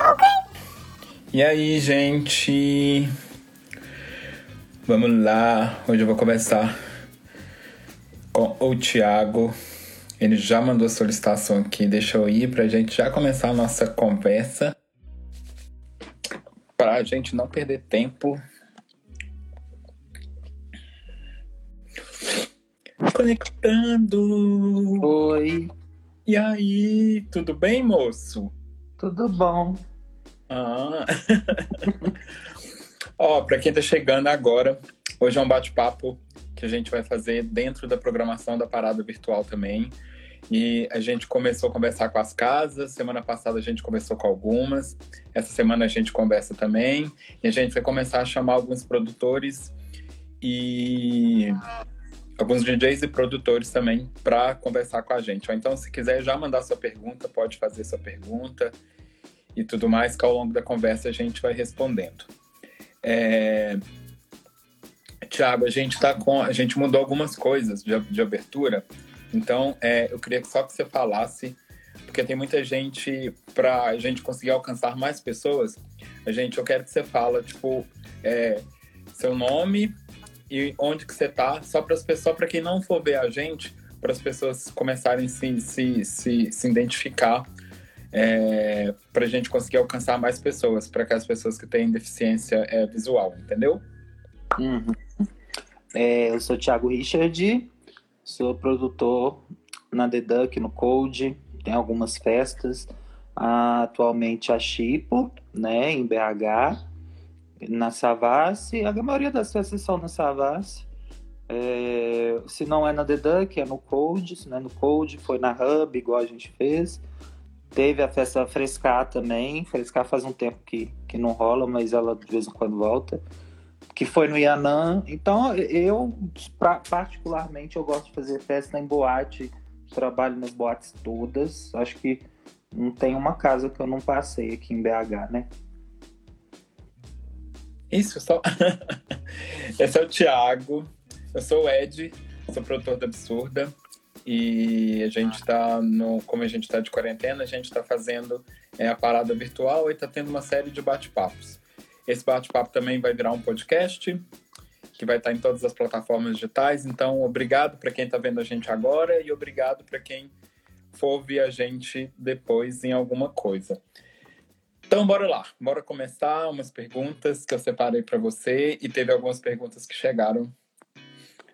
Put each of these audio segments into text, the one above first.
Ok? E aí, gente? Vamos lá. Hoje eu vou começar com o Thiago. Ele já mandou a solicitação aqui, deixa eu ir pra gente já começar a nossa conversa. Pra gente não perder tempo. Conectando. Oi, E aí, tudo bem, moço? tudo bom? Ah. Ó, pra quem tá chegando agora, hoje é um bate-papo que a gente vai fazer dentro da programação da parada virtual também. E a gente começou a conversar com as casas, semana passada a gente conversou com algumas, essa semana a gente conversa também, e a gente vai começar a chamar alguns produtores e alguns DJs e produtores também para conversar com a gente. Ou então, se quiser já mandar sua pergunta, pode fazer sua pergunta e tudo mais, que ao longo da conversa a gente vai respondendo. É... Tiago, a gente tá com. A gente mudou algumas coisas de, de abertura. Então, é, eu queria só que você falasse, porque tem muita gente, para a gente conseguir alcançar mais pessoas, a gente, eu quero que você fala, tipo, é, seu nome e onde que você tá, só para as pessoas, para quem não for ver a gente, para as pessoas começarem a se, se, se, se identificar é, para a gente conseguir alcançar mais pessoas, para aquelas pessoas que têm deficiência é, visual, entendeu? Uhum. É, eu sou Thiago Richard, sou produtor na The Duck, no Code, tem algumas festas. Atualmente a Chipo, né, em BH, na Savassi, a maioria das festas são na Savassi. É, se não é na The Duck, é no Code, se não é no Code, foi na Hub, igual a gente fez. Teve a festa Frescar também, Frescar faz um tempo que, que não rola, mas ela de vez em quando volta. Que foi no Yanã. Então, eu, pra- particularmente, eu gosto de fazer festa em boate. Trabalho nas boates todas. Acho que não tem uma casa que eu não passei aqui em BH, né? Isso, só. Esse é o Thiago, eu sou o Ed, sou produtor da Absurda. E a gente tá no. Como a gente tá de quarentena, a gente tá fazendo é, a parada virtual e tá tendo uma série de bate-papos. Esse bate-papo também vai virar um podcast, que vai estar em todas as plataformas digitais. Então, obrigado para quem tá vendo a gente agora e obrigado para quem for ouvir a gente depois em alguma coisa. Então, bora lá. Bora começar umas perguntas que eu separei para você e teve algumas perguntas que chegaram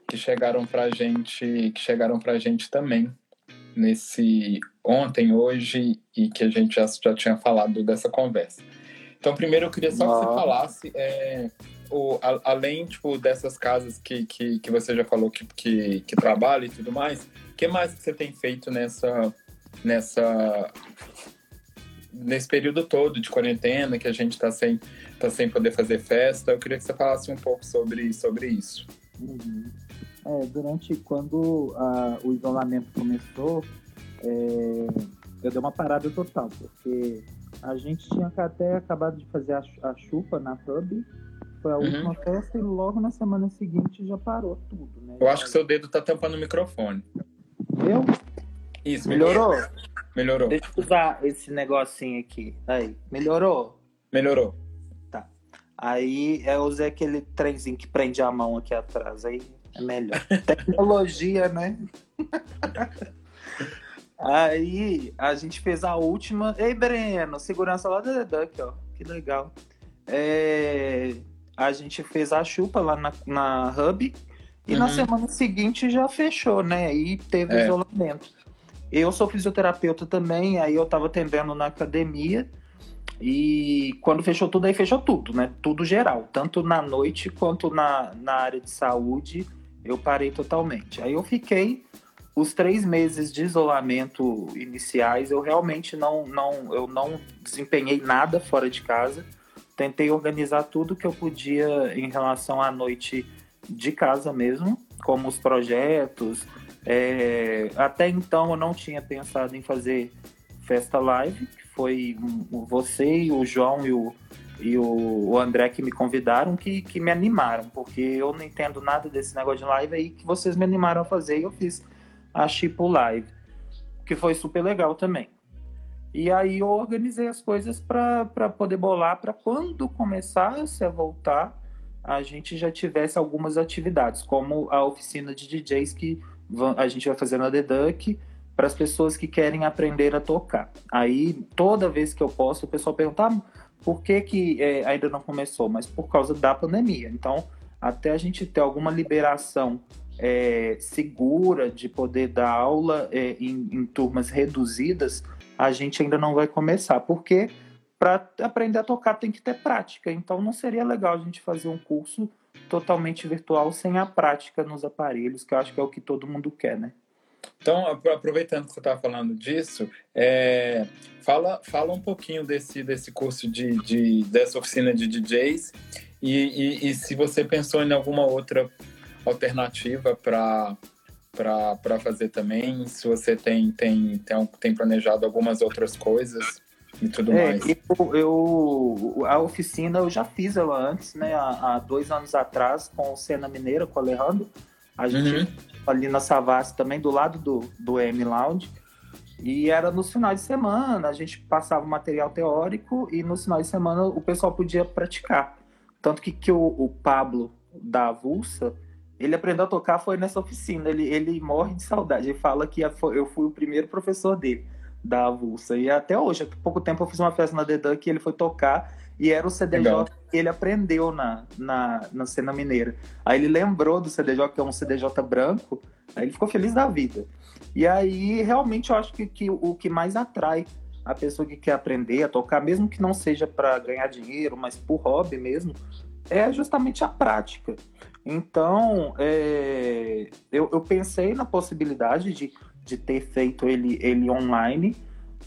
que chegaram pra gente, que chegaram pra gente também nesse ontem, hoje e que a gente já, já tinha falado dessa conversa. Então, primeiro eu queria só que você falasse é, o, a- além tipo dessas casas que, que, que você já falou que, que, que trabalha e tudo mais, o que mais que você tem feito nessa nessa nesse período todo de quarentena que a gente está sem tá sem poder fazer festa? Eu queria que você falasse um pouco sobre sobre isso. Uhum. É, durante quando ah, o isolamento começou, é, eu dei uma parada total, porque a gente tinha até acabado de fazer a, a chupa na Hub, foi a Uhum. última festa, e logo na semana seguinte já parou tudo, né? Eu acho que seu dedo tá tampando o microfone. Eu? Isso, Melhorou? Melhorou. Deixa eu usar esse negocinho aqui. Aí, melhorou? Melhorou. Aí eu usei aquele trenzinho que prende a mão aqui atrás. Aí é melhor. Tecnologia, né? Aí a gente fez a última. Ei, Breno, segurança lá da Duck, ó. Que legal. É, A gente fez a chupa lá na, na Hub. E na Uhum. semana seguinte já fechou, né? E teve É. isolamento. Eu sou fisioterapeuta também, aí eu tava atendendo na academia. E quando fechou tudo, aí fechou tudo, né? Tudo geral. Tanto na noite quanto na, na área de saúde, eu parei totalmente. Aí eu fiquei os três meses de isolamento iniciais, eu realmente não, não, eu não desempenhei nada fora de casa. Tentei organizar tudo que eu podia em relação à noite de casa mesmo, como os projetos. É, até então eu não tinha pensado em fazer festa live, que foi você o João e o, e o André que me convidaram, que, que me animaram, porque eu não entendo nada desse negócio de live aí que vocês me animaram a fazer e eu fiz a Chipo Live. que foi super legal também. E aí eu organizei as coisas para poder bolar para quando começasse a voltar, a gente já tivesse algumas atividades, como a oficina de DJs que a gente vai fazer na The Duck para as pessoas que querem aprender a tocar. Aí toda vez que eu posso, o pessoal pergunta ah, por que, que é, ainda não começou, mas por causa da pandemia. Então, até a gente ter alguma liberação é, segura de poder dar aula é, em, em, turmas reduzidas, a gente ainda não vai começar, porque para aprender a tocar tem que ter prática. Então não seria legal a gente fazer um curso totalmente virtual sem a prática nos aparelhos, que eu acho que é o que todo mundo quer, né? Então, aproveitando que você está falando disso, é, fala, fala um pouquinho desse, desse curso de, de dessa oficina de DJs e, e, e se você pensou em alguma outra alternativa para para fazer também, se você tem, tem, tem, tem planejado algumas outras coisas e tudo é, mais. Eu, eu, a oficina eu já fiz ela antes, né? Há, há, dois anos atrás, com o Cena Mineira, com o Alejandro. A gente uhum. ali na Savassi também, do lado do, do M Lounge. E era nos finais de semana, a gente passava material teórico e nos finais de semana o pessoal podia praticar. Tanto que, que o, o Pablo da Avulsa, ele aprendeu a tocar foi nessa oficina. Ele, ele morre de saudade. Ele fala que eu fui o primeiro professor dele, da Avulsa. E até hoje, há pouco tempo eu fiz uma festa na The Duck e ele foi tocar. E era o CDJ Legal. que ele aprendeu na, na, na cena mineira. Aí ele lembrou do CDJ, que é um CDJ branco. Aí ele ficou feliz da vida. E aí, realmente, eu acho que, que o que mais atrai a pessoa que quer aprender a tocar, mesmo que não seja para ganhar dinheiro, mas por hobby mesmo, é justamente a prática. Então, é, eu, eu, pensei na possibilidade de, de ter feito ele, ele online,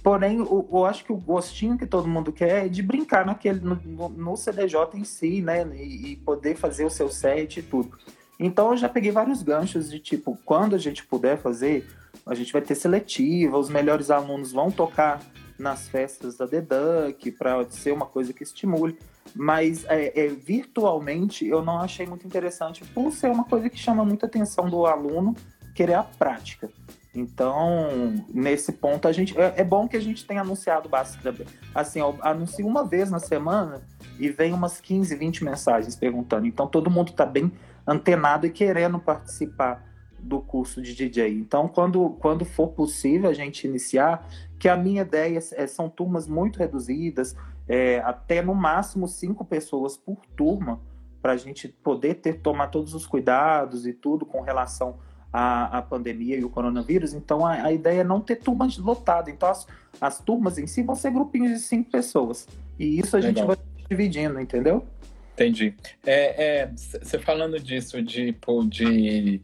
porém, eu, eu, acho que o gostinho que todo mundo quer é de brincar naquele, no, no CDJ em si, né? E, e, poder fazer o seu set e tudo. Então, eu já peguei vários ganchos de tipo, quando a gente puder fazer, a gente vai ter seletiva, os melhores alunos vão tocar nas festas da The Duck, para ser uma coisa que estimule. Mas é, é, virtualmente eu não achei muito interessante, por ser uma coisa que chama muita atenção do aluno querer a prática. Então, nesse ponto, a gente é, é bom que a gente tenha anunciado bastante. Assim, anuncia uma vez na semana e vem umas 15, 20 mensagens perguntando. Então, todo mundo está bem antenado e querendo participar do curso de DJ. Então, quando, quando for possível a gente iniciar, que a minha ideia é, são turmas muito reduzidas, é, até no máximo cinco pessoas por turma, para a gente poder ter tomar todos os cuidados e tudo com relação à, à pandemia e o coronavírus. Então, a, a, ideia é não ter turmas lotadas. Então, as, as turmas em si vão ser grupinhos de cinco pessoas. E isso a Legal. gente vai dividindo, entendeu? Entendi. É, você é, falando disso, de, de,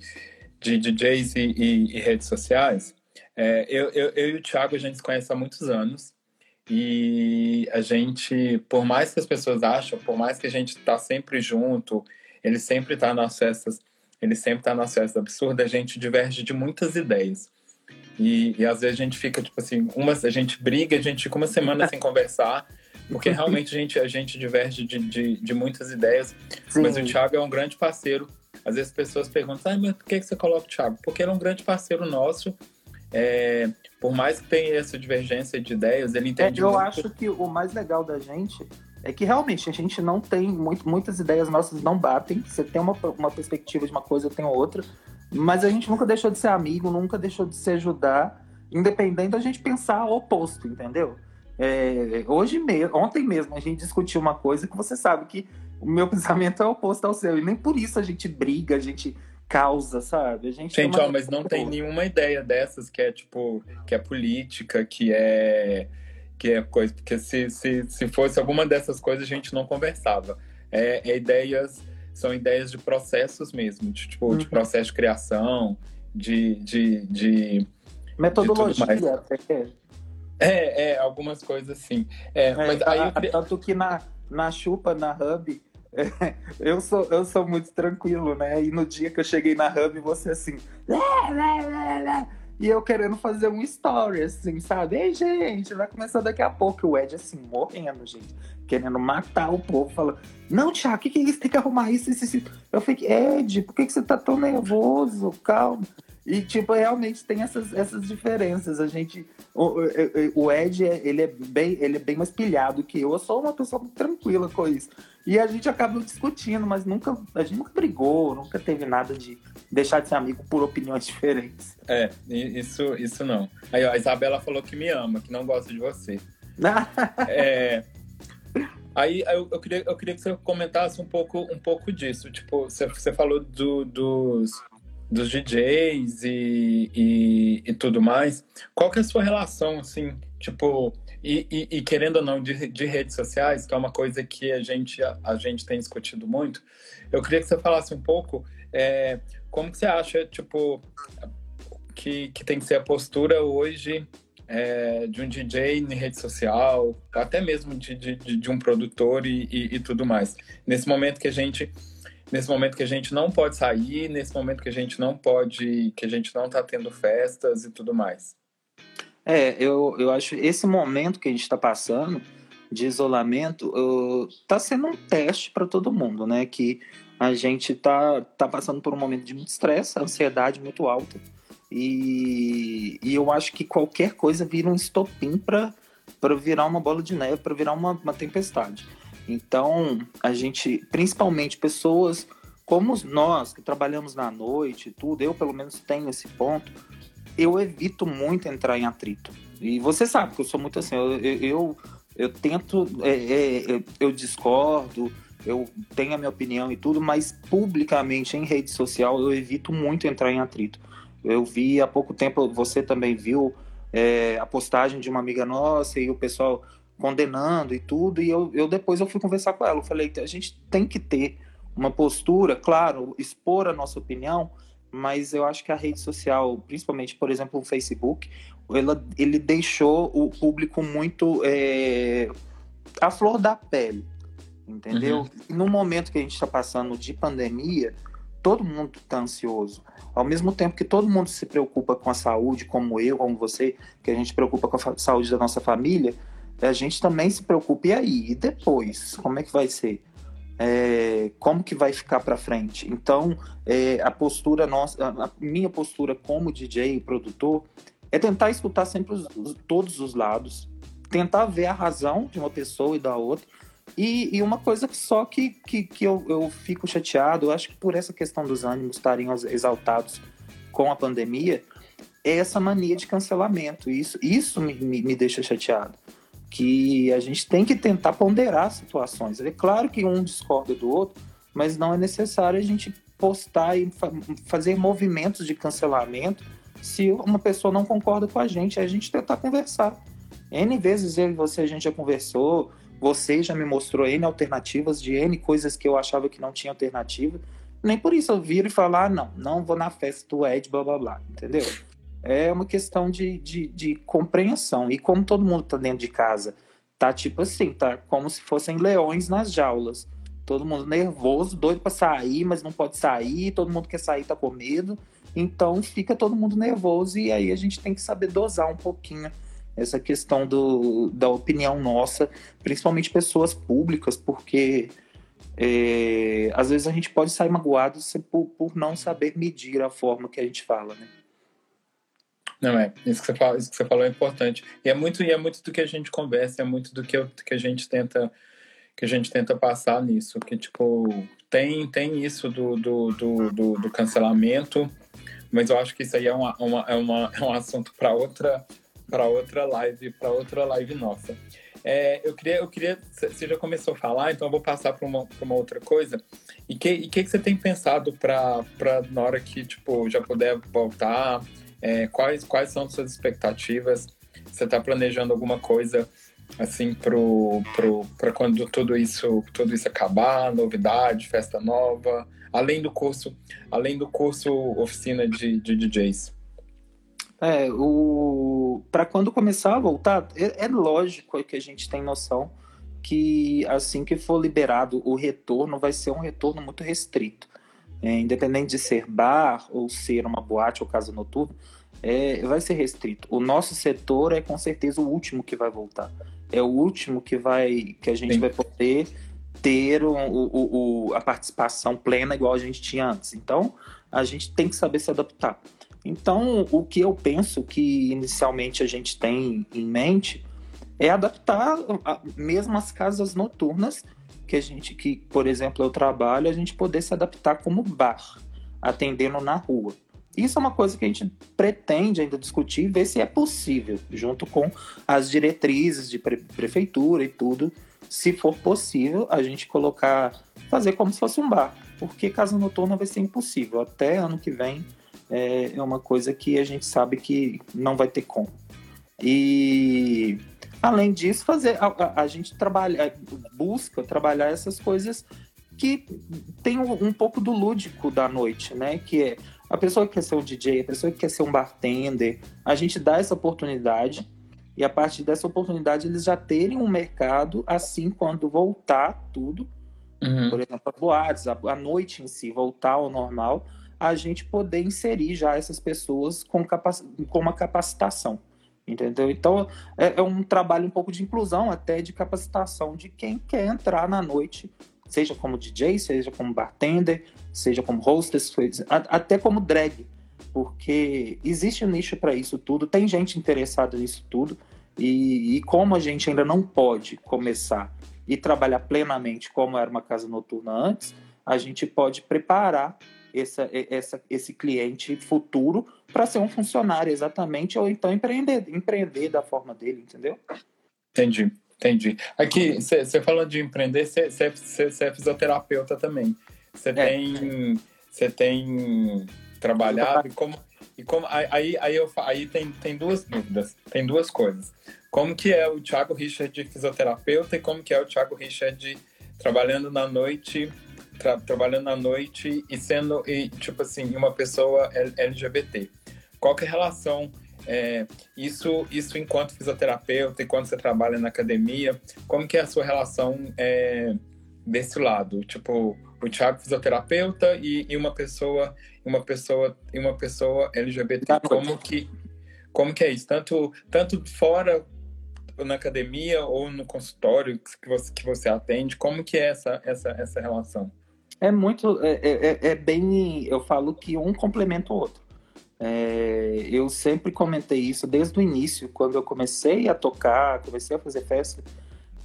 de DJs e, e, e redes sociais, é, eu, eu, eu, e o Thiago, a gente se conhece há muitos anos. E a gente, por mais que as pessoas acham, por mais que a gente está sempre junto, ele sempre está nas festas, ele sempre está nas festas absurdas, a gente diverge de muitas ideias. E, e, às vezes a gente fica, tipo assim, uma, a gente briga, a gente fica uma semana sem conversar, porque realmente a gente, a gente diverge de, de, de muitas ideias. Sim. Mas o Thiago é um grande parceiro. Às vezes as pessoas perguntam, ah, mas por que, que você coloca o Thiago? Porque ele é um grande parceiro nosso é, por mais que tenha essa divergência de ideias, ele entende. É, eu muito... acho que o mais legal da gente é que realmente a gente não tem muito, muitas ideias nossas não batem. Você tem uma, uma perspectiva de uma coisa, eu tenho outra. Mas a gente nunca deixou de ser amigo, nunca deixou de se ajudar, independente da gente pensar o oposto, entendeu? É, hoje mesmo, ontem mesmo, a gente discutiu uma coisa que você sabe que o meu pensamento é oposto ao seu. E nem por isso a gente briga, a gente causa, sabe? A gente, gente ó, mas não tem nenhuma ideia dessas que é tipo que é política, que é que é coisa, porque se, se, se fosse alguma dessas coisas a gente não conversava. É, é ideias são ideias de processos mesmo, de, tipo uhum. de processo de criação, de, de, de metodologia. De é, é, algumas coisas assim. É, é mas aí tanto que na na chupa na hub eu sou, eu sou muito tranquilo, né? E no dia que eu cheguei na Hub, você assim. E eu querendo fazer um story, assim, sabe? Ei, gente, vai começar daqui a pouco. O Ed, assim, morrendo, gente. Querendo matar o povo. Falando, não, Thiago, o que, que é isso? Tem que arrumar isso, isso, isso. Eu fiquei, Ed, por que, que você tá tão nervoso? Calma. E, tipo, realmente tem essas, essas diferenças. A gente. O, o Ed, ele é, bem, ele é bem mais pilhado que eu. Eu sou uma pessoa tranquila com isso. E a gente acaba discutindo, mas nunca. A gente nunca brigou, nunca teve nada de deixar de ser amigo por opiniões diferentes. É, isso, isso não. Aí, ó, a Isabela falou que me ama, que não gosta de você. é. Aí eu, eu, queria, eu queria que você comentasse um pouco, um pouco disso. Tipo, você, você falou do, dos, dos DJs e, e, e, tudo mais. Qual que é a sua relação, assim, tipo, e, e, e, querendo ou não, de, de redes sociais, que é uma coisa que a gente, a, a gente tem discutido muito. Eu queria que você falasse um pouco é, como que você acha, tipo, que, que tem que ser a postura hoje é, de um DJ em rede social, até mesmo de, de, de um produtor e, e, e tudo mais. Nesse momento que a gente nesse momento que a gente não pode sair, nesse momento que a gente não pode, que a gente não está tendo festas e tudo mais. É, eu, eu acho esse momento que a gente está passando de isolamento está sendo um teste para todo mundo, né? Que a gente tá, tá passando por um momento de muito estresse, ansiedade muito alta. E, e eu acho que qualquer coisa vira um estopim para virar uma bola de neve, para virar uma, uma tempestade. Então, a gente, principalmente pessoas como nós que trabalhamos na noite tudo, eu pelo menos tenho esse ponto, eu evito muito entrar em atrito. E você sabe que eu sou muito assim, eu, eu, eu, eu tento, é, é, eu discordo, eu tenho a minha opinião e tudo, mas publicamente em rede social eu evito muito entrar em atrito. Eu vi há pouco tempo, você também viu é, a postagem de uma amiga nossa e o pessoal condenando e tudo, e eu, eu depois eu fui conversar com ela, eu falei a gente tem que ter uma postura, claro, expor a nossa opinião, mas eu acho que a rede social, principalmente, por exemplo, o Facebook, ela, ele deixou o público muito é, à flor da pele, entendeu? Uhum. No momento que a gente está passando de pandemia, todo mundo está ansioso. Ao mesmo tempo que todo mundo se preocupa com a saúde, como eu, como você, que a gente preocupa com a saúde da nossa família, a gente também se preocupa. E aí? E depois? Como é que vai ser? É, como que vai ficar para frente? Então, é, a postura nossa, a minha postura como DJ e produtor é tentar escutar sempre os, todos os lados, tentar ver a razão de uma pessoa e da outra. E, e uma coisa só que, que, que eu, eu fico chateado, eu acho que por essa questão dos ânimos estarem exaltados com a pandemia, é essa mania de cancelamento. Isso, isso me, me, me deixa chateado que a gente tem que tentar ponderar situações. É claro que um discorda do outro, mas não é necessário a gente postar e fa fazer movimentos de cancelamento se uma pessoa não concorda com a gente, é a gente tentar conversar. N vezes eu e você a gente já conversou, você já me mostrou N alternativas de N coisas que eu achava que não tinha alternativa. Nem por isso eu viro e falar, ah, não, não vou na festa do Ed, blá blá blá, entendeu? É uma questão de, de, de compreensão. E como todo mundo está dentro de casa, tá tipo assim, tá como se fossem leões nas jaulas. Todo mundo nervoso, doido para sair, mas não pode sair, todo mundo quer sair, tá com medo. Então fica todo mundo nervoso e aí a gente tem que saber dosar um pouquinho essa questão do, da opinião nossa, principalmente pessoas públicas, porque é, às vezes a gente pode sair magoado por, por não saber medir a forma que a gente fala, né? Não é, isso que você falou, isso que você falou é importante. E é muito, e é muito do que a gente conversa, é muito do que, eu, que a gente tenta que a gente tenta passar nisso, que tipo, tem, tem isso do, do, do, do, do cancelamento, mas eu acho que isso aí é, uma, uma, é, uma, é um assunto para outra para outra live, para outra live nossa. É, eu queria, eu queria, você já começou a falar, então eu vou passar para uma, uma outra coisa. E que, e que, que você tem pensado para na hora que tipo já puder voltar? É, quais, quais são suas expectativas? Você está planejando alguma coisa assim para quando tudo isso tudo isso acabar, novidade, festa nova, além do curso, além do curso oficina de, de DJs? É, o para quando começar a voltar, é, é lógico que a gente tem noção que assim que for liberado o retorno vai ser um retorno muito restrito é, independente de ser bar ou ser uma boate ou casa noturna, é, vai ser restrito. O nosso setor é com certeza o último que vai voltar. É o último que vai que a gente Sim. vai poder ter o, o, o, a participação plena igual a gente tinha antes. Então, a gente tem que saber se adaptar. Então, o que eu penso que inicialmente a gente tem em mente é adaptar a, mesmo as casas noturnas que a gente, que por exemplo eu trabalho, a gente poder se adaptar como bar, atendendo na rua. Isso é uma coisa que a gente pretende ainda discutir e ver se é possível, junto com as diretrizes de pre prefeitura e tudo, se for possível, a gente colocar, fazer como se fosse um bar, porque casa noturna vai ser impossível. Até ano que vem é, é uma coisa que a gente sabe que não vai ter como. E além disso, fazer a, a, a gente trabalha, busca trabalhar essas coisas que tem um, um, pouco do lúdico da noite, né? Que é a pessoa que quer ser um DJ, a pessoa que quer ser um bartender, a gente dá essa oportunidade e a partir dessa oportunidade eles já terem um mercado assim quando voltar tudo, uhum. por exemplo, a boates, a, a noite em si voltar ao normal, a gente poder inserir já essas pessoas com, capac... com uma capacitação. Entendeu? Então, é, é, um trabalho um pouco de inclusão, até de capacitação de quem quer entrar na noite, seja como DJ, seja como bartender, seja como hostess, até como drag, porque existe um nicho para isso tudo, tem gente interessada nisso tudo, e, e como a gente ainda não pode começar e trabalhar plenamente como era uma casa noturna antes, a gente pode preparar essa, essa, esse cliente futuro para ser um funcionário exatamente, ou então empreender, empreender da forma dele, entendeu? Entendi, entendi. Aqui, você falando de empreender, você é fisioterapeuta também. Você é. tem, você tem trabalhado e como, e como aí, aí, eu, aí tem, tem duas dúvidas, tem duas coisas. Como que é o Thiago Richard fisioterapeuta e como que é o Thiago Richard trabalhando na noite tra trabalhando à noite e sendo, e, tipo assim, uma pessoa LGBT. Qual que é a relação é, isso, isso enquanto fisioterapeuta, enquanto você trabalha na academia, como que é a sua relação é, desse lado? Tipo, o Thiago fisioterapeuta e, e, uma pessoa, uma pessoa, uma pessoa LGBT. Como que, como que é isso? Tanto, tanto fora na academia ou no consultório que você, que você atende, como que é essa, essa, essa relação? É muito. É, é, é, é bem. Eu falo que um complementa o outro. É, eu sempre comentei isso desde o início, quando eu comecei a tocar, comecei a fazer festa,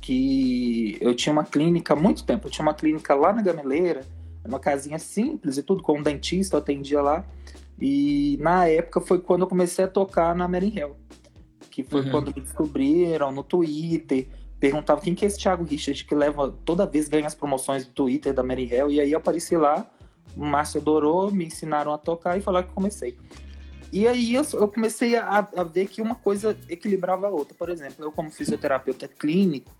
que eu tinha uma clínica há muito tempo. Eu tinha uma clínica lá na Gameleira, uma casinha simples e tudo, com um dentista, eu atendia lá. E na época foi quando eu comecei a tocar na Mary Hell, que foi uhum. quando me descobriram no Twitter perguntava quem que é esse Thiago Richard que leva toda vez ganha as promoções do Twitter da Mary Hell e aí eu apareci lá, o Márcio adorou, me ensinaram a tocar e falaram que comecei. E aí eu, eu comecei a, a, ver que uma coisa equilibrava a outra. Por exemplo, eu como fisioterapeuta clínico,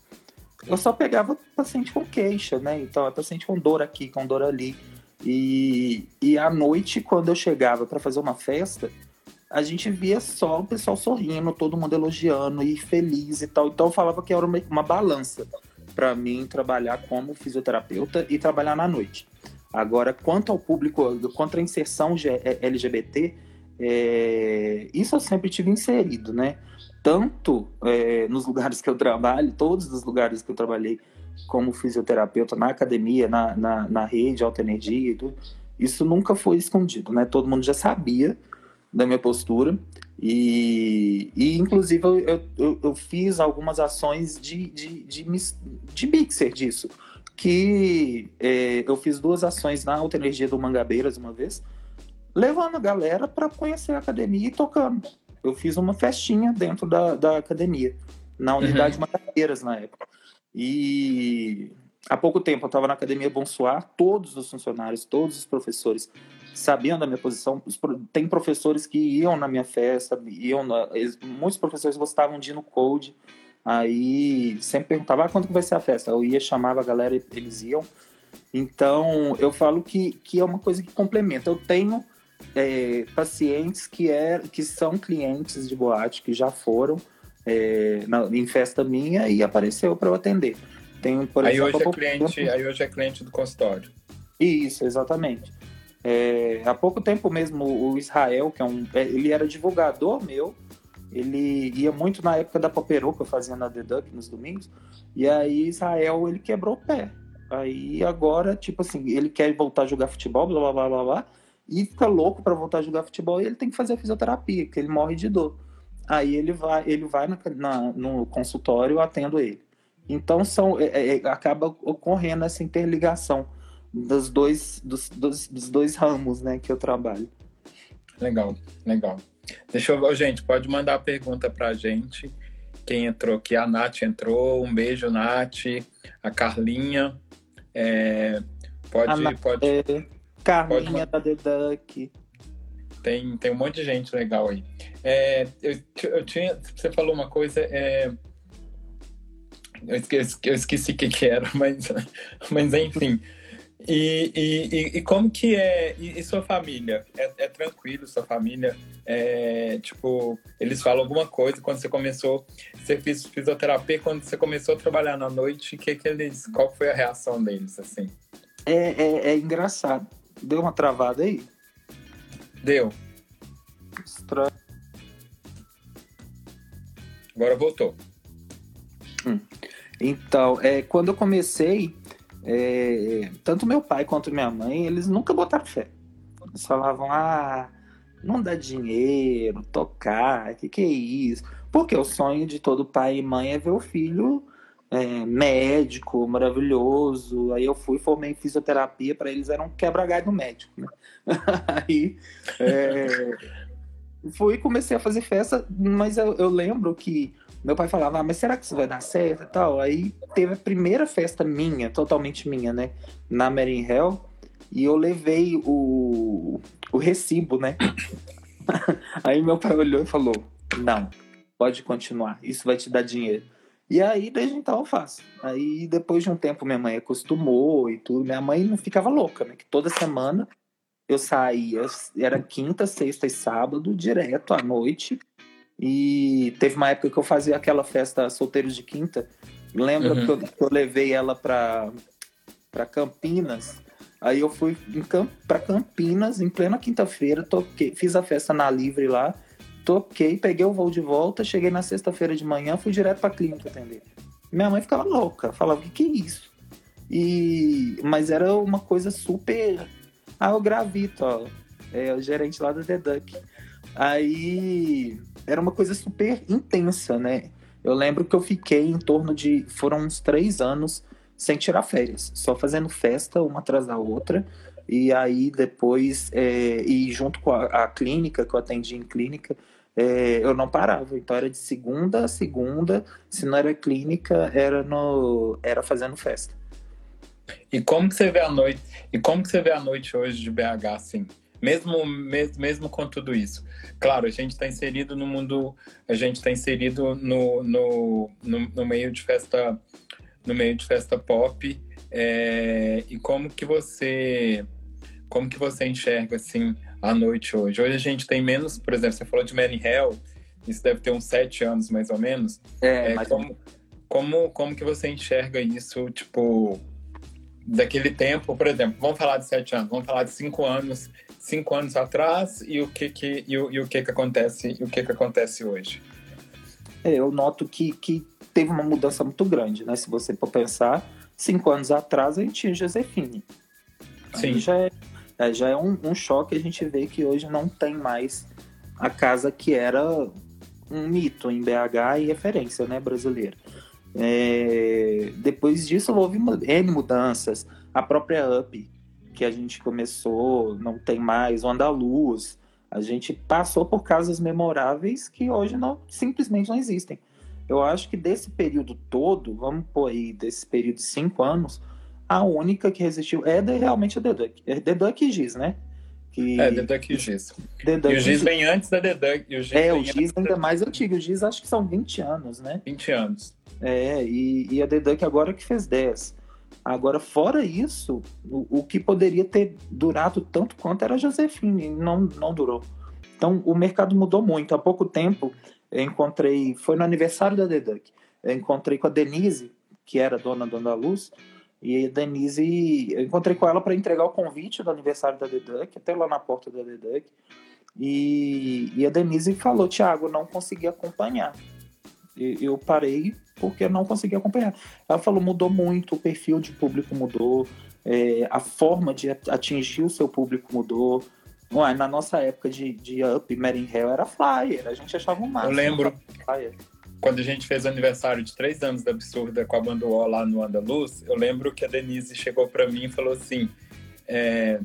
eu só pegava paciente com queixa, né? Então, é paciente com dor aqui, com dor ali. E, e à noite, quando eu chegava para fazer uma festa, a gente via só o pessoal sorrindo, todo mundo elogiando e feliz e tal. Então eu falava que era uma, uma balança para mim trabalhar como fisioterapeuta e trabalhar na noite. Agora, quanto ao público, quanto à inserção LGBT, é, isso eu sempre tive inserido, né? Tanto é, nos lugares que eu trabalho, todos os lugares que eu trabalhei como fisioterapeuta, na academia, na, na, na rede, alta energia e tudo, isso nunca foi escondido, né? Todo mundo já sabia da minha postura. E, e inclusive, eu, eu, eu fiz algumas ações de, de, de, de mixer disso. Que é, eu fiz duas ações na Alta Energia do Mangabeiras uma vez, levando a galera para conhecer a academia e tocando. Eu fiz uma festinha dentro da, da academia, na unidade uhum. Mangabeiras na época. E há pouco tempo eu estava na Academia Bonsoir, todos os funcionários, todos os professores sabiam da minha posição. Tem professores que iam na minha festa, iam na, eles, muitos professores gostavam de ir no Code, aí sempre perguntava ah, quando que vai ser a festa. Eu ia, chamava a galera, eles iam. Então, eu falo que, que é uma coisa que complementa. Eu tenho é, pacientes que, é, que são clientes de boate, que já foram é, na, em festa minha e apareceu para eu atender. Tenho, por aí, exemplo, hoje é cliente, aí hoje é cliente do consultório. Isso, exatamente. É, há pouco tempo mesmo, o Israel, que é um. É, ele era divulgador meu, ele ia muito na época da Paperu, que eu fazia na The Duck nos domingos, e aí Israel ele quebrou o pé. Aí agora, tipo assim, ele quer voltar a jogar futebol, blá blá blá blá blá. e fica louco para voltar a jogar futebol e ele tem que fazer a fisioterapia, porque ele morre de dor. Aí ele vai, ele vai na, na, no consultório, eu atendo ele. Então são, é, é, acaba ocorrendo essa interligação dos dois, dos, dos, dos, dois ramos né, que eu trabalho. Legal, legal. Deixa eu ver, gente, pode mandar a pergunta para a gente. Quem entrou aqui? A Nath entrou. Um beijo, Nath. A Carlinha. É, pode, a pode. É, Carlinha pode, da The Duck. Tem, tem um monte de gente legal aí. É, eu, eu tinha, você falou uma coisa. É, eu esqueci, eu esqueci o que, que era, mas, mas enfim. E, e, e, como que é? E, sua família? É, é, tranquilo? Sua família? É, tipo, eles falam alguma coisa quando você começou? Você fez fisioterapia quando você começou a trabalhar na noite? Que que eles? Qual foi a reação deles assim? É, é, é engraçado. Deu uma travada aí? Deu. Estranho. Agora voltou. Hum. Então, é, quando eu comecei, é, tanto meu pai quanto minha mãe, eles nunca botaram fé. Eles falavam, ah, não dá dinheiro, tocar, que que é isso? Porque o sonho de todo pai e mãe é ver o filho é, médico, maravilhoso. Aí eu fui, formei em fisioterapia, para eles era um quebra-galho médico. Né? Aí é, fui e comecei a fazer festa, mas eu, eu lembro que meu pai falava, ah, mas será que isso vai dar certo e tal? Aí teve a primeira festa minha, totalmente minha, né? Na Mary Hell. E eu levei o, o recibo, né? aí meu pai olhou e falou: Não, pode continuar, isso vai te dar dinheiro. E aí, desde então, eu faço. Aí, depois de um tempo, minha mãe acostumou e tudo. Minha mãe não ficava louca, né? Que toda semana eu saía, era quinta, sexta e sábado, direto à noite, e teve uma época que eu fazia aquela festa solteiros de quinta. Lembra uhum. que, eu, que, eu, levei ela para para Campinas? Aí eu fui Camp, para Campinas em plena quinta-feira, toquei, fiz a festa na Livre lá, toquei, peguei o voo de volta, cheguei na sexta-feira de manhã, fui direto para clínica atender. Minha mãe ficava louca, falava: "O que, que é isso?" E mas era uma coisa super ah, o Gravito, ó, é o gerente lá do The Duck. Aí era uma coisa super intensa, né? Eu lembro que eu fiquei em torno de. Foram uns três anos sem tirar férias, só fazendo festa uma atrás da outra. E aí depois, é, e junto com a, a, clínica, que eu atendi em clínica, é, eu não parava. Então era de segunda a segunda, se não era clínica, era, no, era fazendo festa. E como que você vê a noite? E como que você vê a noite hoje de BH assim? Mesmo, mesmo, mesmo com tudo isso. Claro, a gente está inserido no mundo, a gente está inserido no, no, no, no, meio de festa, no meio de festa pop. É, e como que você, como que você enxerga assim a noite hoje? Hoje a gente tem menos, por exemplo, você falou de Mary Hell, isso deve ter uns sete anos mais ou menos. É, é como, como, como que você enxerga isso, tipo, daquele tempo, por exemplo, vamos falar de sete anos, vamos falar de cinco anos cinco anos atrás e o que que e o, e o que que acontece o que que acontece hoje? É, eu noto que, que teve uma mudança muito grande, né? Se você for pensar, cinco anos atrás a gente tinha Josefine. Sim. Aí já é, é, já é um, um choque a gente vê que hoje não tem mais a casa que era um mito em BH e referência né, brasileira. É, depois disso houve N mudanças. A própria UP, que a gente começou, não tem mais, o Andaluz. A gente passou por casas memoráveis que hoje não simplesmente não existem. Eu acho que desse período todo, vamos pôr aí, desse período de cinco anos, a única que resistiu é de, realmente a The Duck. É The Duck e Giz, né? Que... É, The Duck e Giz. Duck e o Giz vem antes da The Duck. E o Giz é, o Giz ainda da... mais antigo. O Giz acho que são 20 anos, né? 20 anos. É, e, e a The Duck agora que fez 10. Agora, fora isso, o, o, que poderia ter durado tanto quanto era a Josefine, não, não durou. Então, o mercado mudou muito. Há pouco tempo, encontrei, foi no aniversário da Deduck, encontrei com a Denise, que era dona do Andaluz, e a Denise, eu encontrei com ela para entregar o convite do aniversário da Deduck, até lá na porta da Deduck, e, e a Denise falou, Thiago, não consegui acompanhar eu parei porque não consegui acompanhar. Ela falou, mudou muito, o perfil de público mudou, é, a forma de atingir o seu público mudou. Uai, na nossa época de, de Up, Mary Hell era flyer, a gente achava um máximo. Eu lembro. Quando a gente fez o aniversário de três anos da Absurda com a banda UO lá no Andaluz, eu lembro que a Denise chegou para mim e falou assim: é,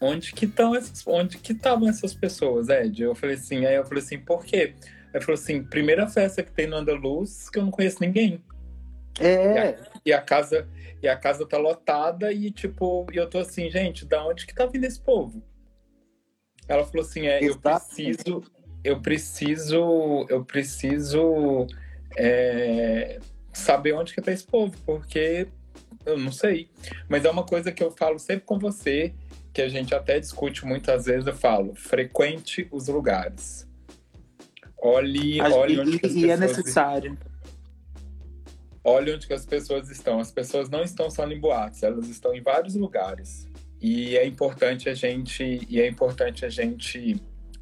onde que estão essas, onde que estavam essas pessoas, Ed? Eu falei assim, aí eu falei assim, por quê? Aí falou assim, primeira festa que tem no Andaluz que eu não conheço ninguém. É. E a, e a casa e a casa tá lotada e tipo, e eu tô assim, gente, da onde que tá vindo esse povo? Ela falou assim, é, eu preciso, eu preciso, eu preciso é, saber onde que tá esse povo, porque eu não sei. Mas é uma coisa que eu falo sempre com você, que a gente até discute muitas vezes, eu falo, frequente os lugares. Olhe, Acho olhe onde que as e é necessário. olha onde que as pessoas estão. As pessoas não estão só em boates, elas estão em vários lugares. E é importante a gente e é importante a gente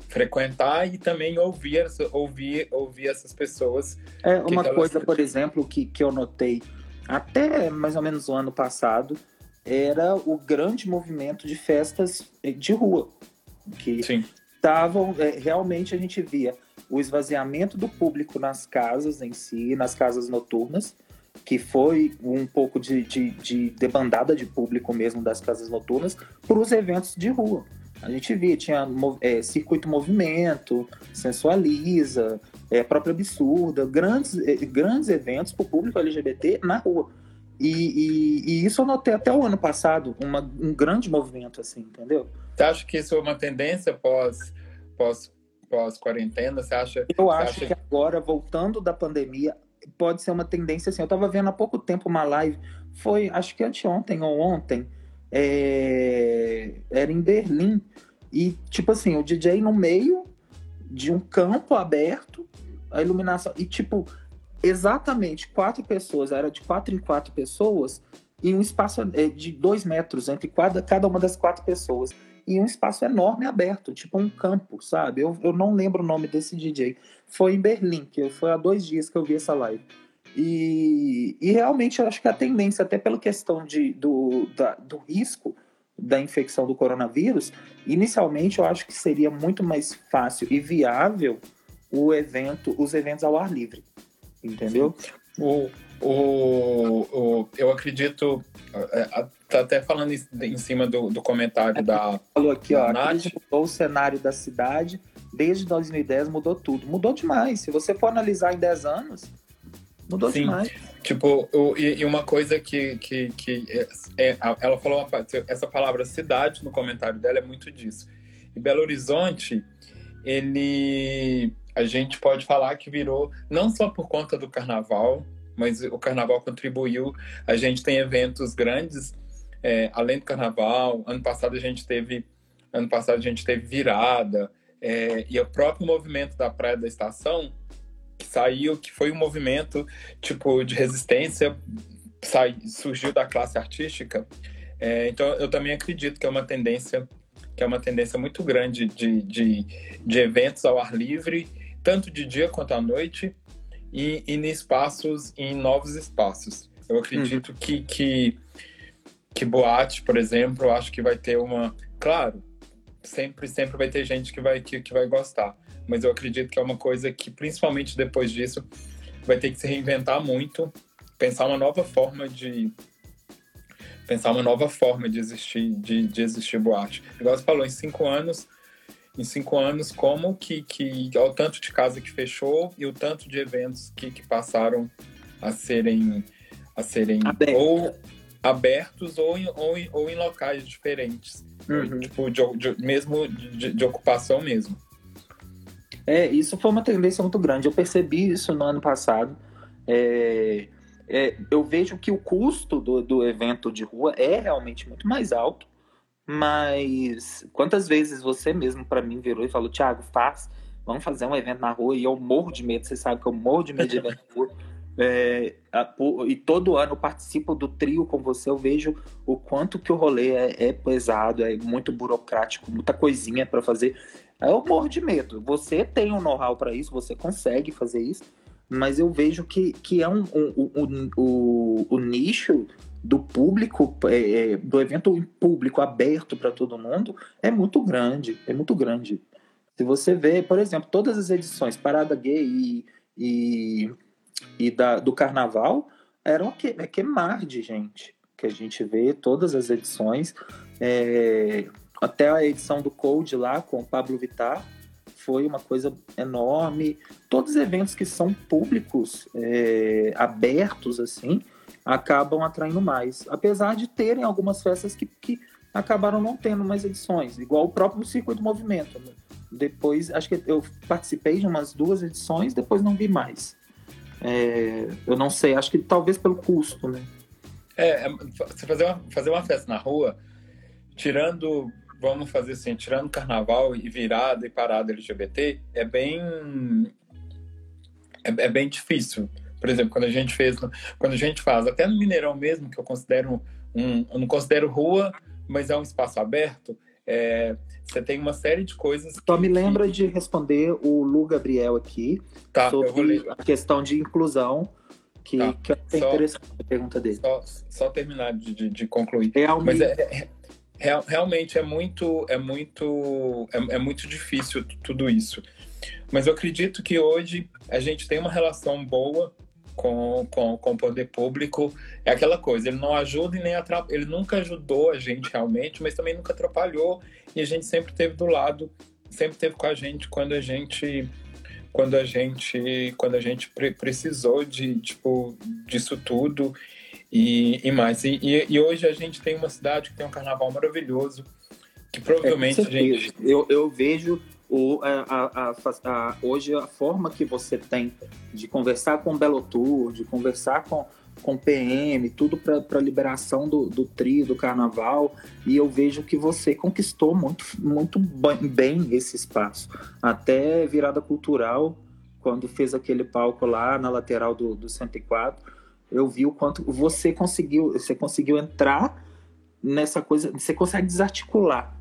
frequentar e também ouvir ouvir ouvir essas pessoas. É uma que elas- coisa, por exemplo, que, que eu notei até mais ou menos o ano passado era o grande movimento de festas de rua. Que estavam, é, realmente a gente via o esvaziamento do público nas casas em si, nas casas noturnas, que foi um pouco de, de, de debandada de público mesmo das casas noturnas, para os eventos de rua. A gente via, tinha é, circuito movimento, sensualiza, é, própria absurda, grandes, é, grandes eventos para o público LGBT na rua. E, e- e isso eu notei até o ano passado, uma- um grande movimento assim, entendeu? Você acha que isso é uma tendência pós pós pós quarentena? Você acha? Eu acho acha que agora, voltando da pandemia, pode ser uma tendência assim. Eu estava vendo há pouco tempo uma live, foi acho que anteontem ou ontem, é, era em Berlim. E, tipo assim, o DJ no meio de um campo aberto, a iluminação. E, tipo, exatamente quatro pessoas, era de quatro em quatro pessoas, e um espaço é, de dois metros entre cada, cada uma das quatro pessoas. E um espaço enorme aberto, tipo um campo, sabe? Eu, eu não lembro o nome desse DJ. Foi em Berlim, que foi há dois dias que eu vi essa live. E, e realmente eu acho que a tendência, até pela questão de, do, da- do risco da infecção do coronavírus, inicialmente eu acho que seria muito mais fácil e viável o evento, os eventos ao ar livre. Entendeu? O, o, o, eu acredito, é, é, tá até falando em, cima do, do comentário da. Falou aqui, ó, a crise mudou o cenário da cidade, desde 2010 mudou tudo. Mudou demais. Se você for analisar em 10 anos, mudou Sim. demais. Tipo, o- e, e uma coisa que, que, que é, é- ela falou uma, essa palavra cidade no comentário dela é muito disso. E Belo Horizonte, ele a gente pode falar que virou não só por conta do carnaval, mas o carnaval contribuiu. A gente tem eventos grandes é, além do carnaval. Ano passado a gente teve ano passado a gente teve virada é, e o próprio movimento da Praia da Estação que saiu, que foi um movimento tipo de resistência, sai, surgiu da classe artística. É, então eu também acredito que é uma tendência que é uma tendência muito grande de, de, de eventos ao ar livre, tanto de dia quanto à noite, e, e em espaços, em novos espaços. Eu acredito que, que, que boate, por exemplo, eu acho que vai ter uma. Claro, sempre, sempre vai ter gente que vai, que, que vai gostar. Mas eu acredito que é uma coisa que, principalmente depois disso, vai ter que se reinventar muito, pensar uma nova forma de pensar uma nova forma de existir de, de existir boate. Igual você falou, em cinco anos, em cinco anos, como que, que olha o tanto de casa que fechou e o tanto de eventos que, que passaram a serem a serem Aberto. ou abertos ou em, ou, em, ou em locais diferentes, Uhum. tipo de, de- mesmo de, de ocupação mesmo. É, isso foi uma tendência muito grande. Eu percebi isso no ano passado. É, é, eu vejo que o custo do, do evento de rua é realmente muito mais alto, mas quantas vezes você mesmo para mim virou e falou, Thiago, faz, vamos fazer um evento na rua e eu morro de medo, você sabe que eu morro de medo de evento na rua. É, a- e todo ano eu participo do trio com você, eu vejo o quanto que o rolê é, é pesado, é muito burocrático, muita coisinha para fazer. Eu morro de medo. Você tem um know-how para isso, você consegue fazer isso, mas eu vejo que, que é um, um, um- um- o, o nicho do público, é, é do evento público aberto para todo mundo, é muito grande, é muito grande. Se você vê, por exemplo, todas as edições, Parada Gay e, e, e da, do Carnaval, eram que, é que mar de gente que a gente vê, todas as edições, é, até a edição do Code lá com o Pablo Vittar, foi uma coisa enorme. Todos os eventos que são públicos, é, abertos, assim, acabam atraindo mais. Apesar de terem algumas festas que, que acabaram não tendo mais edições, igual o próprio Circuito Movimento. Né? Depois, acho que eu participei de umas duas edições, depois não vi mais. É, eu não sei, acho que talvez pelo custo, né? É, é fazer uma, fazer uma festa na rua, tirando vamos fazer assim, tirando carnaval e virada e parada LGBT, é bem é, é, bem difícil. Por exemplo, quando a gente fez, quando a gente faz, até no Mineirão mesmo, que eu considero um, eu não considero rua, mas é um espaço aberto, é, você tem uma série de coisas. Só me lembra que... de responder o Lu Gabriel aqui tá, sobre a questão de inclusão, que, tá. que é interessante a pergunta dele. Só, só terminar de, de, de concluir. Realmente. Mas é, é Real, realmente é muito, é muito, é, é, muito difícil tudo isso. Mas eu acredito que hoje a gente tem uma relação boa com, com, com o poder público. É aquela coisa, ele não ajuda e nem atrapalha. Ele nunca ajudou a gente realmente, mas também nunca atrapalhou. E a gente sempre teve do lado, sempre teve com a gente quando a gente quando a gente quando a gente precisou de tipo disso tudo e, e mais. E, e, hoje a gente tem uma cidade que tem um carnaval maravilhoso, que provavelmente é, a gente. Eu, eu vejo o, a, a, a, hoje a forma que você tem de conversar com o Belo Tour, de conversar com, com PM, tudo para liberação do, do trio, do carnaval, e eu vejo que você conquistou muito, muito bem esse espaço. Até virada cultural, quando fez aquele palco lá na lateral do, do 104 eu vi o quanto você conseguiu, você conseguiu entrar nessa coisa, você consegue desarticular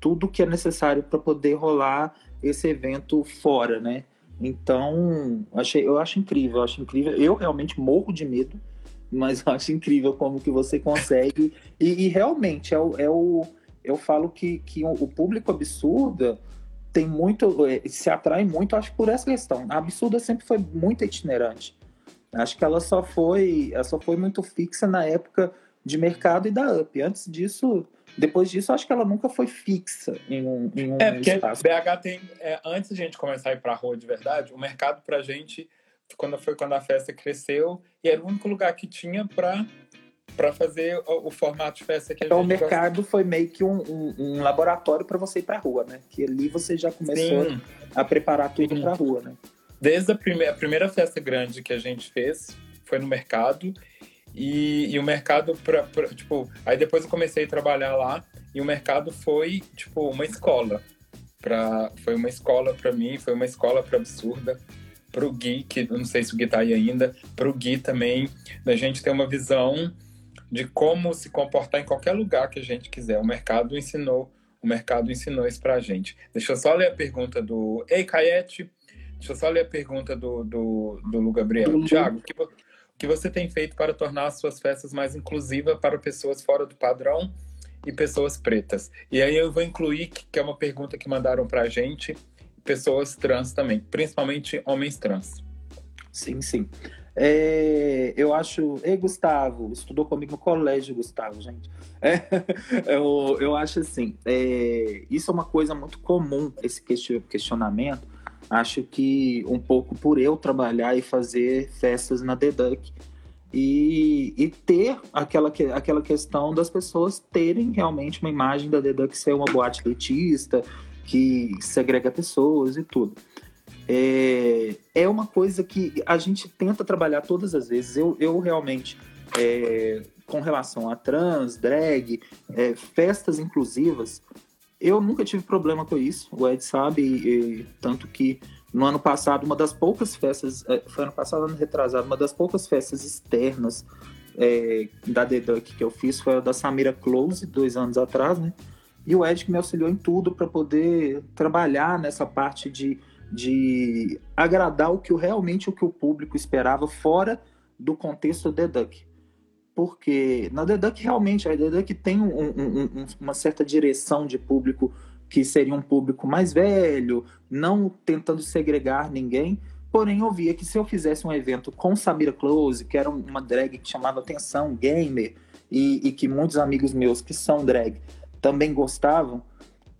tudo que é necessário para poder rolar esse evento fora, né? Então, achei, eu acho incrível, eu acho incrível. Eu realmente morro de medo, mas eu acho incrível como que você consegue. E, e realmente é o, é o, eu falo que, que o público absurda tem muito, é, se atrai muito, acho por essa questão. A absurda sempre foi muito itinerante. Acho que ela só foi, ela só foi muito fixa na época de mercado e da Up. Antes disso, depois disso, acho que ela nunca foi fixa em um, em um é, porque espaço. BH tem, é, antes de a gente começar a ir para a rua de verdade, o mercado para a gente, quando foi quando a festa cresceu, e era o único lugar que tinha para para fazer o, o, formato de festa que a então, gente Então o mercado gosta. foi meio que um, um, um laboratório para você ir para a rua, né? Que ali você já começou Sim. a preparar tudo para a rua, né? Desde a primeira, a primeira festa grande que a gente fez foi no mercado. E, e o mercado, pra, pra, tipo, aí depois eu comecei a trabalhar lá e o mercado foi, tipo, uma escola. Pra, foi uma escola para mim, foi uma escola para absurda. Pro Gui, que não sei se o Gui tá aí ainda, pro Gui também, da gente ter uma visão de como se comportar em qualquer lugar que a gente quiser. O mercado ensinou, o mercado ensinou isso pra gente. Deixa eu só ler a pergunta do Ei, Caiete, Deixa eu só ler a pergunta do, do, do Lu Gabriel. Tiago, o que, que você tem feito para tornar as suas festas mais inclusivas para pessoas fora do padrão e pessoas pretas? E aí eu vou incluir, que é uma pergunta que mandaram para a gente, pessoas trans também, principalmente homens trans. Sim, sim. É, eu acho. Ei, Gustavo, estudou comigo no colégio, Gustavo, gente. É, eu, eu acho assim: é, isso é uma coisa muito comum, esse questionamento, acho que um pouco por eu trabalhar e fazer festas na The Duck e, e ter aquela, aquela questão das pessoas terem realmente uma imagem da The Duck ser uma boate elitista, que segrega pessoas e tudo. É, é uma coisa que a gente tenta trabalhar todas as vezes. Eu, eu realmente, é, com relação a trans, drag, é, festas inclusivas, eu nunca tive problema com isso, o Ed sabe, e, tanto que no ano passado, uma das poucas festas, é, foi ano passado, ano retrasado, uma das poucas festas externas é, da Duck que eu fiz foi a da Samira Close, dois anos atrás, né? E o Ed que me auxiliou em tudo para poder trabalhar nessa parte de, de agradar o que realmente o que o público esperava fora do contexto The Duck porque na The Duck realmente, a The Duck tem um, um, um, uma certa direção de público que seria um público mais velho, não tentando segregar ninguém, porém eu via que se eu fizesse um evento com Samira Close, que era uma drag que chamava atenção, gamer, e, e que muitos amigos meus que são drag também gostavam,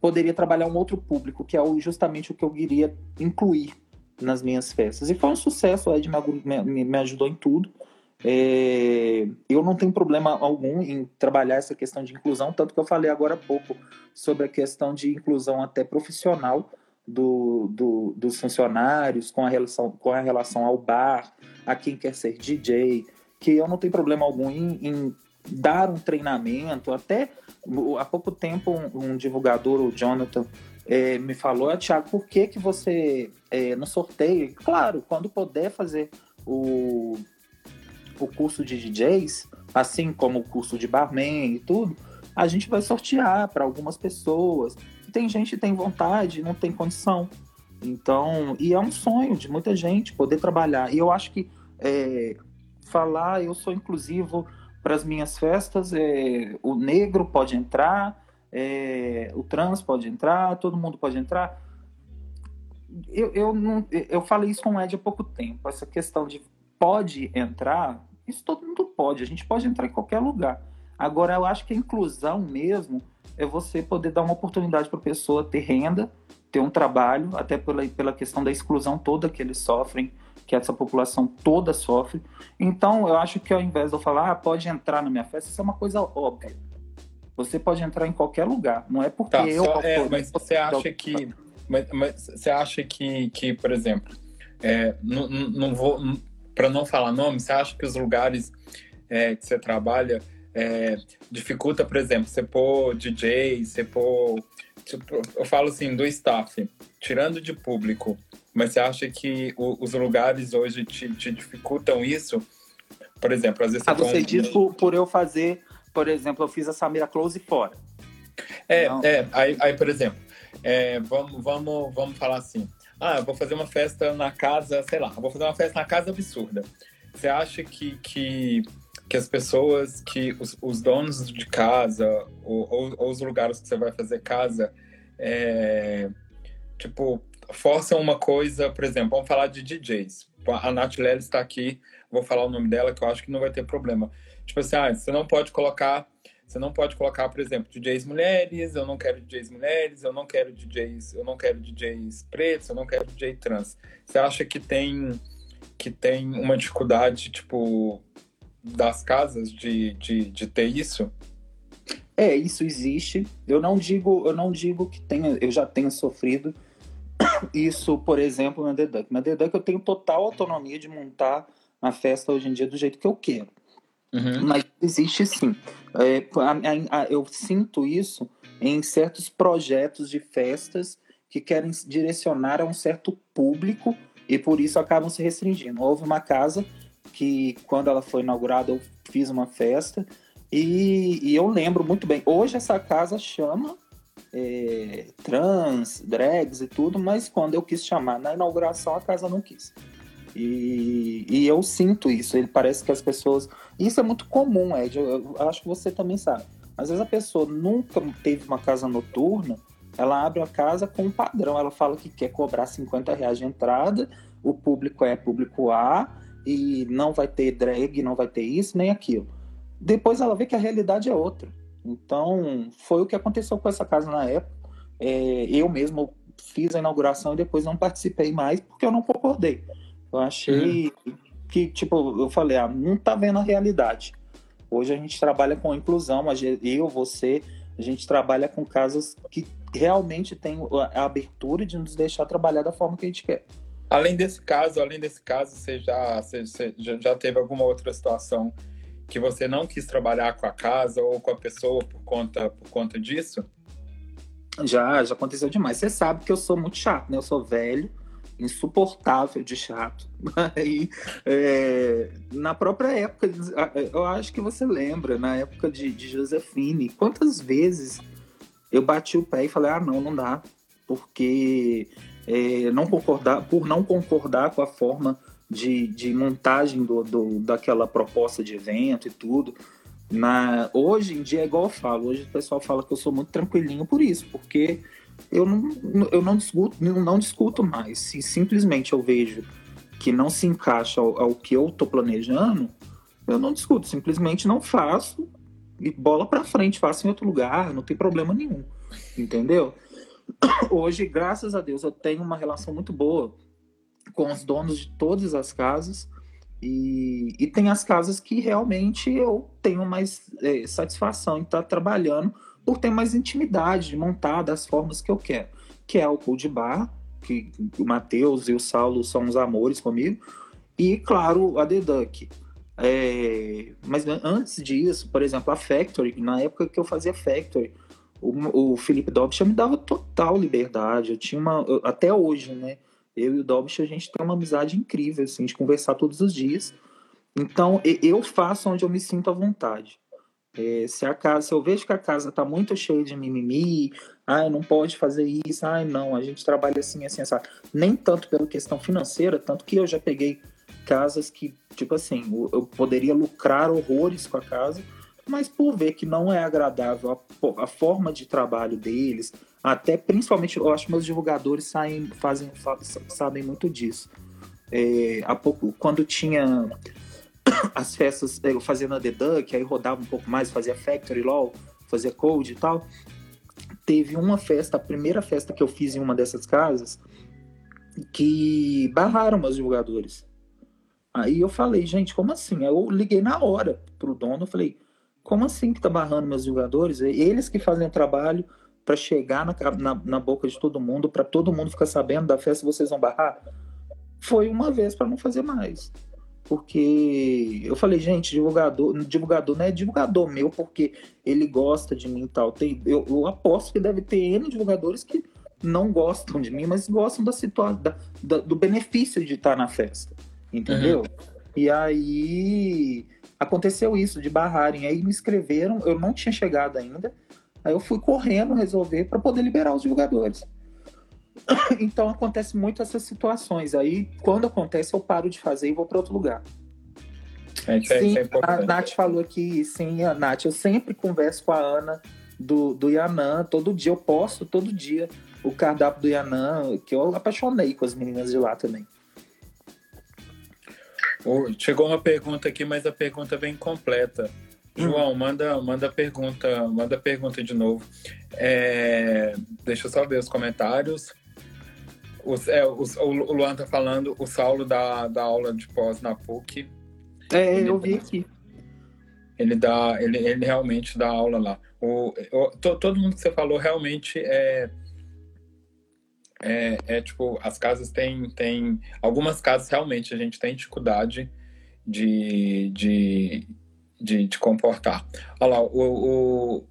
poderia trabalhar um outro público, que é justamente o que eu queria incluir nas minhas festas. E foi um sucesso, o Ed me, me, me ajudou em tudo. É, eu não tenho problema algum em trabalhar essa questão de inclusão, tanto que eu falei agora há pouco sobre a questão de inclusão até profissional do, do, dos funcionários com a, relação, com a relação ao bar, a quem quer ser DJ, que eu não tenho problema algum em, em dar um treinamento. Até há pouco tempo, um, um divulgador, o Jonathan, é, me falou, ah, Tiago, por que, que você é, no sorteio? Claro, quando puder fazer o o curso de DJs, assim como o curso de barman e tudo, a gente vai sortear para algumas pessoas. Tem gente que tem vontade, não tem condição. Então, e é um sonho de muita gente poder trabalhar. E eu acho que é, falar eu sou inclusivo para as minhas festas, é, o negro pode entrar, é, o trans pode entrar, todo mundo pode entrar. Eu, eu, não, eu falei isso com o Ed há pouco tempo, essa questão de pode entrar, isso todo mundo pode, a gente pode entrar em qualquer lugar. Agora, eu acho que a inclusão mesmo é você poder dar uma oportunidade para a pessoa ter renda, ter um trabalho, até pela, pela questão da exclusão toda que eles sofrem, que essa população toda sofre. Então, eu acho que ao invés de eu falar, ah, pode entrar na minha festa, isso é uma coisa óbvia. Você pode entrar em qualquer lugar, não é porque tá, eu. Só, é, mas você acha que. Mas, mas, você acha que, que por exemplo, é, não, não vou para não falar nome, você acha que os lugares é, que você trabalha é, dificulta, por exemplo, você pôr DJ, você pôr. Tipo, eu falo assim, do staff, tirando de público, mas você acha que o, os lugares hoje te, te, dificultam isso? Por exemplo, às vezes você. Ah, você diz por, por eu fazer, por exemplo, eu fiz a Samira Close fora. É, Não. é aí, aí, por exemplo, é, vamos, vamos, vamos falar assim. Ah, vou fazer uma festa na casa, sei lá, vou fazer uma festa na casa absurda. Você acha que, que, que as pessoas, que os, os donos de casa, ou, ou, ou, os lugares que você vai fazer casa, é, tipo, forçam uma coisa, por exemplo, vamos falar de DJs. A Nath Lely está aqui, vou falar o nome dela, que eu acho que não vai ter problema. Tipo assim, ah, você não pode colocar você não pode colocar, por exemplo, DJs mulheres, eu não quero DJs mulheres, eu não quero DJs, eu não quero DJs pretos, eu não quero DJ trans. Você acha que tem que tem uma dificuldade, tipo, das casas de, de, de ter isso? É, isso existe. Eu não digo, eu não digo que tenha, eu já tenha sofrido isso, por exemplo, na The Duck. Na The Duck eu tenho total autonomia de montar a festa hoje em dia do jeito que eu quero. Uhum. Mas existe sim. É, a, a, eu sinto isso em certos projetos de festas que querem direcionar a um certo público e por isso acabam se restringindo. Houve uma casa que, quando ela foi inaugurada, eu fiz uma festa e, e eu lembro muito bem. Hoje essa casa chama é, trans, drags e tudo, mas quando eu quis chamar na inauguração, a casa não quis. E, e eu sinto isso. Ele parece que as pessoas. Isso é muito comum, Ed. Eu, eu acho que você também sabe. Às vezes a pessoa nunca teve uma casa noturna, ela abre a casa com um padrão. Ela fala que quer cobrar 50 reais de entrada, o público é público A, e não vai ter drag, não vai ter isso, nem aquilo. Depois ela vê que a realidade é outra. Então, foi o que aconteceu com essa casa na época. É, eu mesmo fiz a inauguração e depois não participei mais porque eu não concordei. Eu achei uhum. que, tipo, eu falei, ah, não tá vendo a realidade. Hoje a gente trabalha com inclusão, eu, você, a gente trabalha com casas que realmente tem a abertura de nos deixar trabalhar da forma que a gente quer. Além desse caso, além desse caso, você já, você já teve alguma outra situação que você não quis trabalhar com a casa ou com a pessoa por conta, por conta disso? Já, já aconteceu demais. Você sabe que eu sou muito chato, né? Eu sou velho, insuportável de chato. Aí, é, na própria época, eu acho que você lembra, na época de, de Josefine, quantas vezes eu bati o pé e falei, ah, não, não dá, porque é, não concordar, por não concordar com a forma de, de montagem do, do, daquela proposta de evento e tudo. Na, hoje em dia é igual eu falo, hoje o pessoal fala que eu sou muito tranquilinho por isso, porque eu não, eu não, discuto, não discuto mais. Se simplesmente eu vejo que não se encaixa ao, ao que eu estou planejando, eu não discuto, simplesmente não faço e bola para frente, faço em outro lugar, não tem problema nenhum, entendeu? Hoje, graças a Deus, eu tenho uma relação muito boa com os donos de todas as casas e, e tem as casas que realmente eu tenho mais é, satisfação em estar tá trabalhando por ter mais intimidade de montar das formas que eu quero, que é o Cold Bar, que o Matheus e o Saulo são os amores comigo, e claro, a The Duck. É, mas antes disso, por exemplo, a Factory, na época que eu fazia Factory, o, o Felipe Dobsch me dava total liberdade. Eu tinha uma. Até hoje, né? Eu e o Dobsch, a gente tem uma amizade incrível, assim, de conversar todos os dias. Então, eu faço onde eu me sinto à vontade. É, se a casa, se eu vejo que a casa está muito cheia de mimimi, ai, não pode fazer isso, ai, não, a gente trabalha assim, assim, assim. Nem tanto pela questão financeira, tanto que eu já peguei casas que, tipo assim, eu poderia lucrar horrores com a casa, mas por ver que não é agradável a, a forma de trabalho deles, até principalmente, eu acho que meus divulgadores saem, fazem, sabem muito disso. É, há pouco, quando tinha as festas, eu fazia na The Duck, aí rodava um pouco mais, fazia Factory LOL, fazia Code e tal. Teve uma festa, a primeira festa que eu fiz em uma dessas casas, que barraram meus divulgadores. Aí eu falei, gente, como assim? Eu liguei na hora pro dono, falei, como assim que tá barrando meus jogadores? Eles que fazem o trabalho para chegar na, na, na, boca de todo mundo, para todo mundo ficar sabendo da festa, vocês vão barrar? Foi uma vez para não fazer mais. Porque eu falei, gente, divulgador, divulgador não é divulgador meu porque ele gosta de mim e tal. Tem, eu, eu aposto que deve ter N divulgadores que não gostam de mim, mas gostam da situação, do benefício de estar na festa. Entendeu? Uhum. E aí aconteceu isso, de barrarem. Aí me escreveram, eu não tinha chegado ainda. Aí eu fui correndo resolver para poder liberar os jogadores. então acontece muito essas situações. Aí quando acontece, eu paro de fazer e vou para outro lugar. É, sim, é a Nath falou aqui, sim, a Nath, eu sempre converso com a Ana do, do Yanã, todo dia eu posto, todo dia, o cardápio do Yanã, que eu apaixonei com as meninas de lá também. Chegou uma pergunta aqui, mas a pergunta vem completa. João, manda, manda pergunta, manda pergunta de novo. É, deixa eu só ver os comentários. Os, é, os, o Luan tá falando, o Saulo da, da aula de pós na PUC. É, ele, eu vi aqui. Ele dá, ele, ele realmente dá aula lá. O, o, todo mundo que você falou realmente é, é, é, tipo, as casas têm, têm. Algumas casas realmente a gente tem dificuldade de, de, de, de comportar. Olha lá, o, o,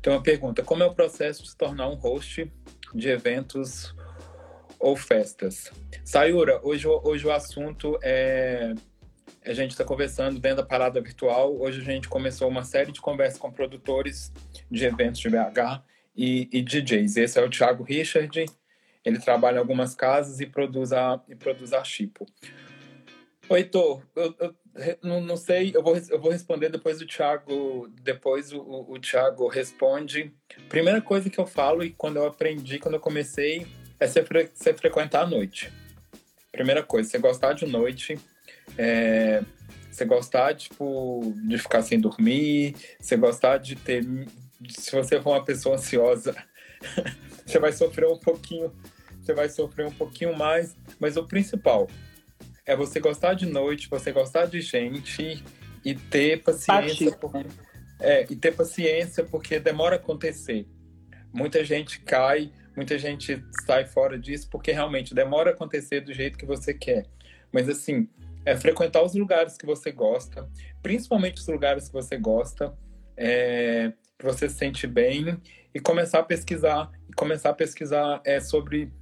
tem uma pergunta: como é o processo de se tornar um host de eventos ou festas? Sayura, hoje, hoje o assunto é. A gente está conversando dentro da parada virtual. Hoje a gente começou uma série de conversas com produtores de eventos de BH e, e DJs. Esse é o Thiago Richard ele trabalha em algumas casas e produz a, e produz a Chipo. Oi, Heitor, eu, eu não, não, sei, eu vou, eu vou responder depois do Thiago, depois o, o, Thiago responde. Primeira coisa que eu falo e quando eu aprendi, quando eu comecei, é você, fre, você frequentar a noite. Primeira coisa, você gostar de noite, é, você gostar, tipo, de ficar sem dormir, você gostar de ter... Se você for uma pessoa ansiosa, você vai sofrer um pouquinho, você vai sofrer um pouquinho mais, mas o principal é você gostar de noite, você gostar de gente e ter paciência. Por, é, e ter paciência porque demora a acontecer. Muita gente cai, muita gente sai fora disso porque realmente demora a acontecer do jeito que você quer. Mas assim, é frequentar os lugares que você gosta, principalmente os lugares que você gosta, é, que você se sente bem e começar a pesquisar e começar a pesquisar é, sobre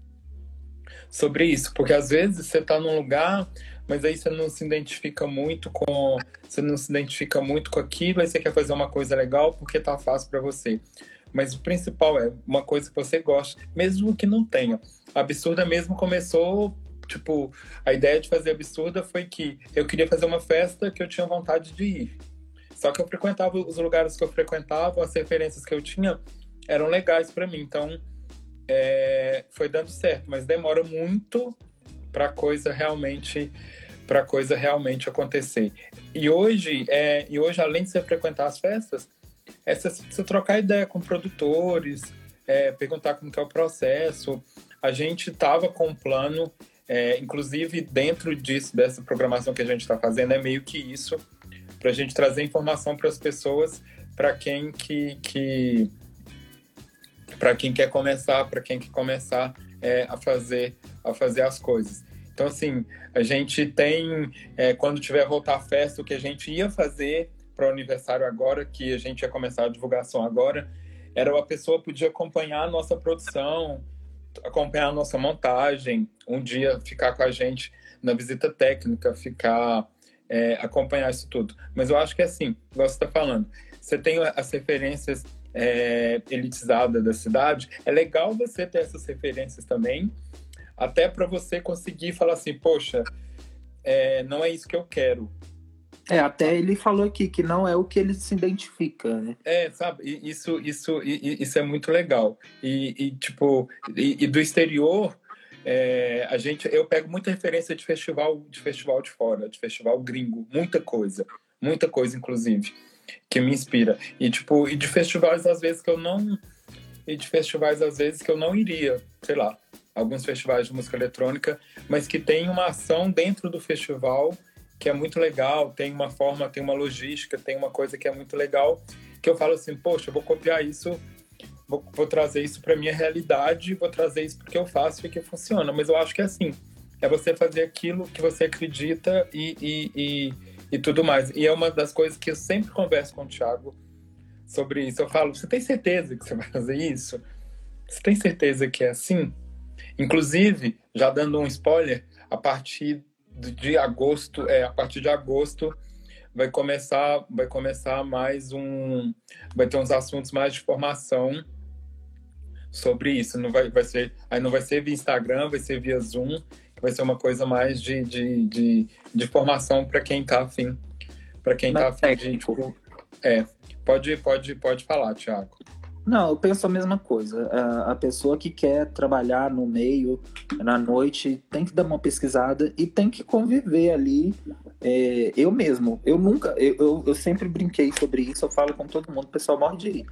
sobre isso, porque às vezes você está num lugar, mas aí você não se identifica muito com você não se identifica muito com aquilo, aí você quer fazer uma coisa legal porque tá fácil para você. Mas o principal é uma coisa que você gosta, mesmo que não tenha. Absurda mesmo começou tipo, a ideia de fazer absurda foi que eu queria fazer uma festa que eu tinha vontade de ir. Só que eu frequentava os lugares que eu frequentava, as referências que eu tinha eram legais para mim. Então, é, foi dando certo, mas demora muito para coisa realmente para coisa realmente acontecer. E hoje, é, e hoje além de você frequentar as festas, é você, trocar ideia com produtores, é, perguntar como é o processo. A gente estava com um plano, é, inclusive dentro disso, dessa programação que a gente está fazendo, é meio que isso, para a gente trazer informação para as pessoas, para quem que, que para quem quer começar, para quem quer começar é, a fazer a fazer as coisas. Então assim, a gente tem é, quando tiver voltar a festa, o que a gente ia fazer para o aniversário agora, que a gente ia começar a divulgação agora, era a pessoa podia acompanhar a nossa produção, acompanhar a nossa montagem, um dia ficar com a gente na visita técnica, ficar é, acompanhar isso tudo. Mas eu acho que é assim, igual você está falando, você tem as referências é, elitizadas da cidade, é legal você ter essas referências também, até para você conseguir falar assim, poxa, é, não é isso que eu quero. É, até ele falou aqui que não é o que ele se identifica, né? É, sabe, isso, isso, isso é muito legal. E, e tipo, e, e, do exterior, é, a gente, eu pego muita referência de festival, de festival de fora, de festival gringo, muita coisa, muita coisa, inclusive, que me inspira. E tipo, e de festivais às vezes que eu não, e de festivais às vezes que eu não iria, sei lá, alguns festivais de música eletrônica, mas que tem uma ação dentro do festival que é muito legal, tem uma forma, tem uma logística, tem uma coisa que é muito legal, que eu falo assim, poxa, eu vou copiar isso, vou, vou trazer isso para minha realidade, vou trazer isso porque eu faço e que funciona. Mas eu acho que é assim, é você fazer aquilo que você acredita e, e, e, e tudo mais. E é uma das coisas que eu sempre converso com o Thiago sobre isso. Eu falo, você tem certeza que você vai fazer isso? Você tem certeza que é assim? Inclusive, já dando um spoiler, a partir de agosto, é, a partir de agosto vai começar, vai começar mais um, vai ter uns assuntos mais de formação sobre isso. Não vai, vai ser, aí não vai ser via Instagram, vai ser via Zoom, vai ser uma coisa mais de, de, de, de formação para quem está afim, para quem está afim de, tipo, é, pode, pode, pode falar, Thiago. Não, eu penso a mesma coisa. A, pessoa que quer trabalhar no meio, na noite, tem que dar uma pesquisada e tem que conviver ali. É, eu mesmo, eu nunca, eu, eu, sempre brinquei sobre isso, eu falo com todo mundo, o pessoal morre de rir.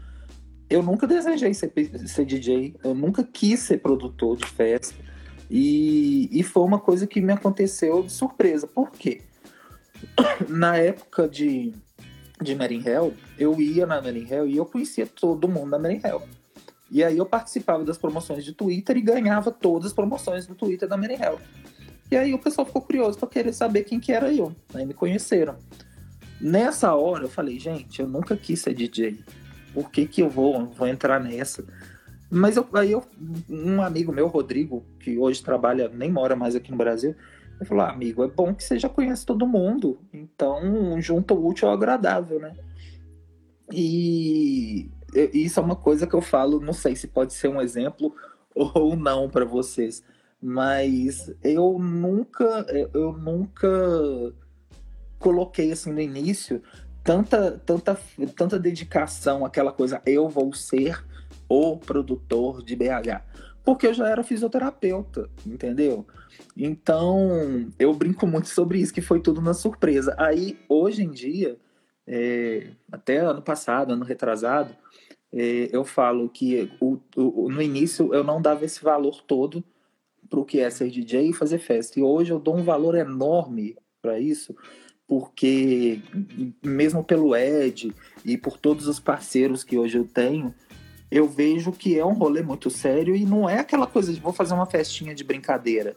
Eu nunca desejei ser, ser DJ, eu nunca quis ser produtor de festa. E, e foi uma coisa que me aconteceu de surpresa. Por quê? Na época de de Merin Hell, eu ia na Merin Hell e eu conhecia todo mundo da Merin Hell. E aí eu participava das promoções de Twitter e ganhava todas as promoções do Twitter da Merin Hell. E aí o pessoal ficou curioso para querer saber quem que era eu. Aí me conheceram. Nessa hora eu falei, gente, eu nunca quis ser DJ. Por que que eu vou, vou entrar nessa? Mas eu, aí eu, um amigo meu, Rodrigo, que hoje trabalha, nem mora mais aqui no Brasil, ele falou, ah, amigo, é bom que você já conhece todo mundo. Então, junta o útil ao agradável, né? E isso é uma coisa que eu falo, não sei se pode ser um exemplo ou não para vocês, mas eu nunca, eu nunca coloquei assim no início tanta, tanta, tanta dedicação àquela coisa, eu vou ser o produtor de BH porque eu já era fisioterapeuta, entendeu? Então, eu brinco muito sobre isso, que foi tudo na surpresa. Aí, hoje em dia, é, até ano passado, ano retrasado, é, eu falo que o, o, no início eu não dava esse valor todo para o que é ser DJ e fazer festa. E hoje eu dou um valor enorme para isso, porque mesmo pelo Ed e por todos os parceiros que hoje eu tenho, eu vejo que é um rolê muito sério e não é aquela coisa de vou fazer uma festinha de brincadeira.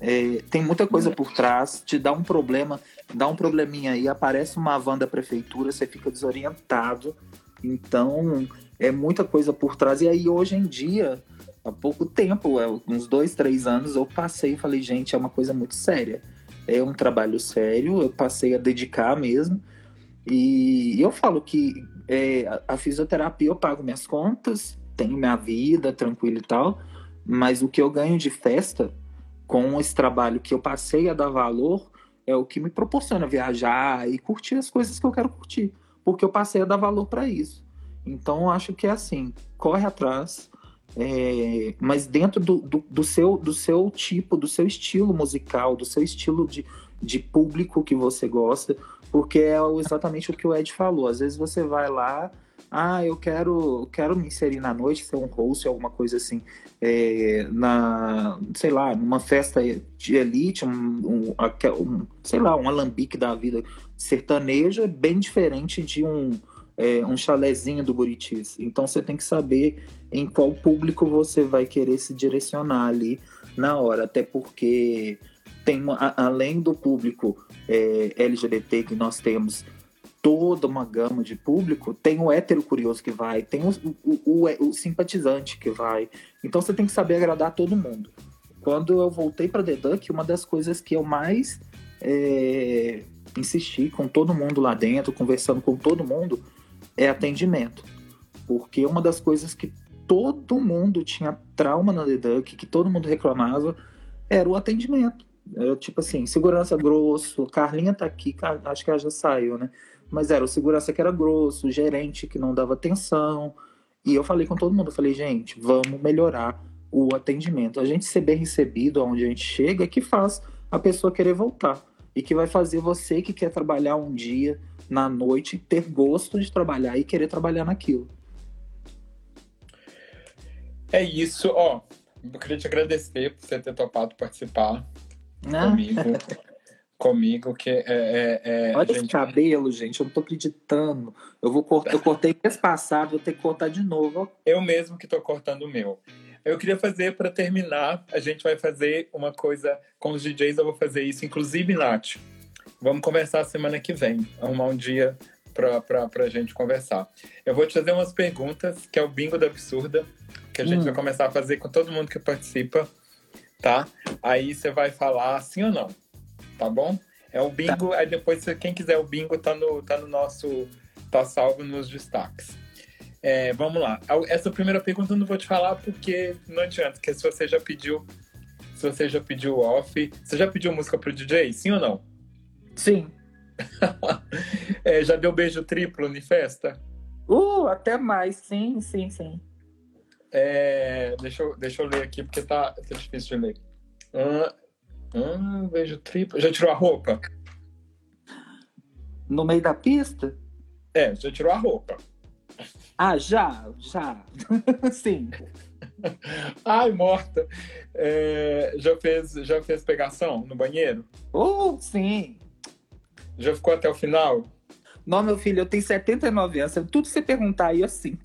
É, tem muita coisa por trás, te dá um problema, dá um probleminha aí, aparece uma van da prefeitura, você fica desorientado. Então, é muita coisa por trás. E aí, hoje em dia, há pouco tempo, é, uns dois, três anos, eu passei e falei, gente, é uma coisa muito séria. É um trabalho sério, eu passei a dedicar mesmo. E eu falo que é, a fisioterapia eu pago minhas contas, tenho minha vida tranquila e tal, mas o que eu ganho de festa com esse trabalho que eu passei a dar valor, é o que me proporciona viajar e curtir as coisas que eu quero curtir, porque eu passei a dar valor para isso. Então, acho que é assim, corre atrás, é, mas dentro do, do, do, seu, do seu tipo, do seu estilo musical, do seu estilo de, de público que você gosta, porque é exatamente o que o Ed falou. Às vezes você vai lá, ah, eu quero, quero me inserir na noite, ser um host, alguma coisa assim, é, na, sei lá, numa festa de elite, um, um, um, sei lá, um alambique da vida sertaneja, é bem diferente de um, é, um chalezinho do Buritis. Então você tem que saber em qual público você vai querer se direcionar ali na hora, até porque tem além do público é, LGBT que nós temos toda uma gama de público, tem o hétero curioso que vai, tem o, o, o, o simpatizante que vai. Então você tem que saber agradar todo mundo. Quando eu voltei para The Duck, uma das coisas que eu mais é, insisti com todo mundo lá dentro, conversando com todo mundo, é atendimento. Porque uma das coisas que todo mundo tinha trauma na The Duck, que todo mundo reclamava, era o atendimento. Eu, tipo assim, segurança grosso, Carlinha tá aqui, acho que ela já saiu, né? Mas era o segurança que era grosso, o gerente que não dava atenção. E eu falei com todo mundo, eu falei, gente, vamos melhorar o atendimento. A gente ser bem recebido onde a gente chega é que faz a pessoa querer voltar. E que vai fazer você que quer trabalhar um dia na noite ter gosto de trabalhar e querer trabalhar naquilo. É isso, ó. Eu queria te agradecer por você ter topado participar Não. comigo. comigo, que é. é, é Olha gente... esse cabelo, gente, eu não tô acreditando. Eu vou cortar, eu cortei mês passado, vou ter que cortar de novo. Eu mesmo que tô cortando o meu. Eu queria fazer para terminar, a gente vai fazer uma coisa com os DJs, eu vou fazer isso, inclusive, Nath. Vamos conversar semana que vem, arrumar um dia para a gente conversar. Eu vou te fazer umas perguntas, que é o bingo da absurda, que a gente hum. vai começar a fazer com todo mundo que participa, tá? Aí você vai falar sim ou não tá bom? É o bingo, tá. aí depois, quem quiser o bingo, tá no, tá no nosso. tá salvo nos destaques. É, vamos lá. Essa primeira pergunta eu não vou te falar porque não adianta, porque se você já pediu. Se você já pediu off. Você já pediu música pro DJ? Sim ou não? Sim. é, já deu beijo triplo em festa? Uh, até mais, sim, sim, sim. É, deixa, eu, deixa eu ler aqui, porque tá, tá difícil de ler. Uh, Hum, vejo triplo. Já tirou a roupa? No meio da pista? É, já tirou a roupa. Ah, já, já. Sim. Ai, morta. É, já, fez, já fez pegação no banheiro? Oh, sim. Já ficou até o final? Não, meu filho, eu tenho 79 anos. Tudo que você perguntar aí, assim.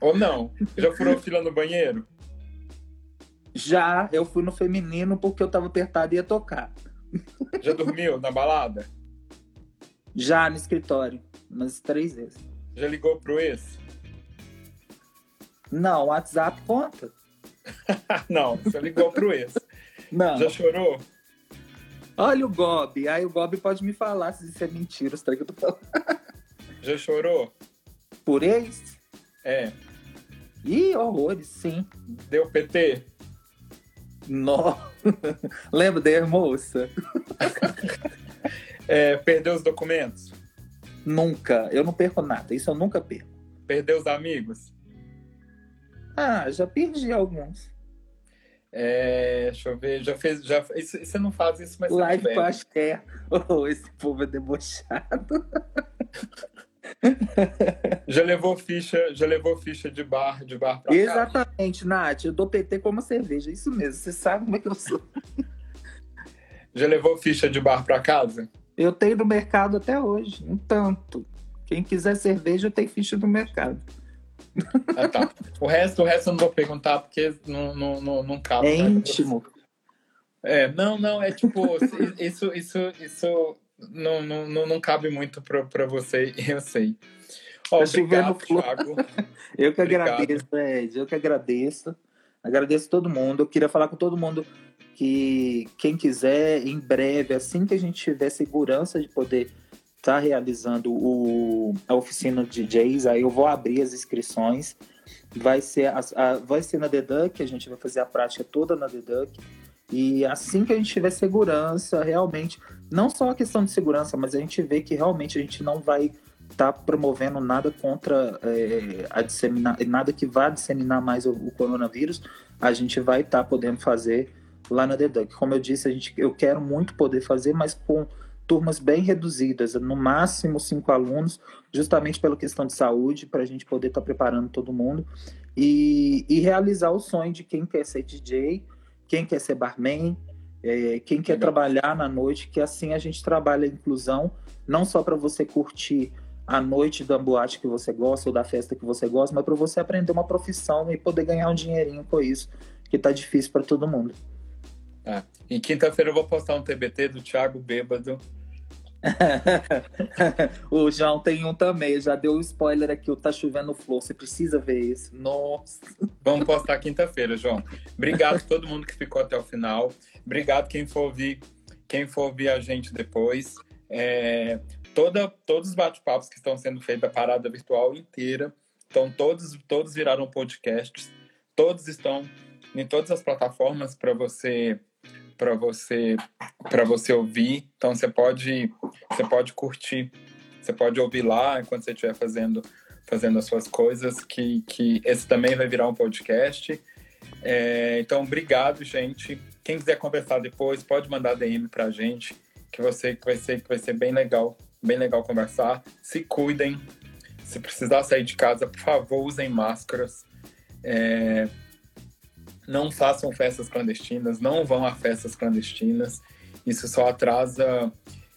Ou não? Já furou fila no banheiro? Já eu fui no feminino porque eu tava apertado e ia tocar. Já dormiu na balada? Já no escritório, umas três vezes. Já ligou pro ex? Não, WhatsApp conta. não, você ligou pro ex. Não. Já chorou? Olha o Gob. Aí o Gob pode me falar se isso é mentira, se tá que eu tô falando. Já chorou? Por ex? É. Ih, horrores, sim. Deu PT? Nó. Lembra da moça? é, perdeu os documentos? Nunca. Eu não perco nada. Isso eu nunca perco. Perdeu os amigos? Ah, já perdi alguns. É, deixa eu ver, já fez, já isso, você não faz isso, mas Live com a Oh, esse povo é debochado. já levou ficha, já levou ficha de bar, de bar pra Exatamente, casa. Nath. Eu dou PT como cerveja, isso mesmo. Você sabe como é que eu sou. Já levou ficha de bar para casa? Eu tenho no mercado até hoje, um tanto. Quem quiser cerveja, tem ficha no mercado. Ah, tá. O resto, o resto eu não vou perguntar porque não, não, não, não cabe. É íntimo. É, não, não, é tipo, isso, isso, isso não, não, não, não cabe muito para você, eu sei. Ó, tá obrigado, Thiago. eu que obrigado. agradeço, Ed. Eu que agradeço. Agradeço todo mundo. Eu queria falar com todo mundo que quem quiser, em breve, assim que a gente tiver segurança de poder estar tá realizando o, a oficina de DJs, aí eu vou abrir as inscrições. Vai ser, a, a, vai ser na The Duck, a gente vai fazer a prática toda na The Duck. E assim que a gente tiver segurança, realmente, não só a questão de segurança, mas a gente vê que realmente a gente não vai estar tá promovendo nada contra é, a disseminar, nada que vá disseminar mais o, o coronavírus, a gente vai estar tá podendo fazer lá na Deduc. Como eu disse, a gente, eu quero muito poder fazer, mas com turmas bem reduzidas, no máximo cinco alunos, justamente pela questão de saúde, para a gente poder estar tá preparando todo mundo e, e, realizar o sonho de quem quer ser DJ, quem quer ser barman, é, quem quer trabalhar na noite, que assim a gente trabalha a inclusão, não só para você curtir a noite da boate que você gosta ou da festa que você gosta, mas para você aprender uma profissão e poder ganhar um dinheirinho com isso, que tá difícil para todo mundo. É. Em quinta-feira eu vou postar um TBT do Thiago Bêbado. o João tem um também, já deu um spoiler aqui, o Tá Chovendo Flor, você precisa ver isso. Nossa. Vamos postar quinta-feira, João. Obrigado a todo mundo que ficou até o final. Obrigado quem for ouvir, quem for ouvir a gente depois. É, toda, todos os bate-papos que estão sendo feitos da parada virtual inteira, então todos, todos viraram podcasts, todos estão em todas as plataformas para você para você para você ouvir. Então você pode você pode curtir, você pode ouvir lá enquanto você estiver fazendo fazendo as suas coisas. Que que esse também vai virar um podcast. É, então obrigado, gente. Quem quiser conversar depois pode mandar DM para a gente, que você que vai ser que vai ser bem legal, bem legal conversar. Se cuidem. Se precisar sair de casa, por favor, usem máscaras. É, não façam festas clandestinas, não vão a festas clandestinas. Isso só atrasa,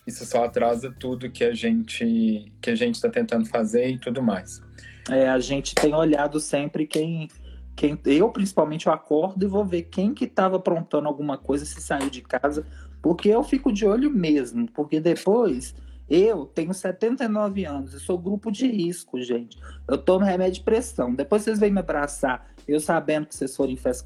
isso só atrasa tudo que a gente que a gente está tentando fazer e tudo mais. É, a gente tem olhado sempre quem quem eu principalmente eu acordo e vou ver quem que estava aprontando alguma coisa se saiu de casa, porque eu fico de olho mesmo, porque depois eu tenho 79 anos, eu sou grupo de risco, gente. Eu tomo remédio de pressão. Depois vocês vêm me abraçar, eu sabendo que vocês forem em festa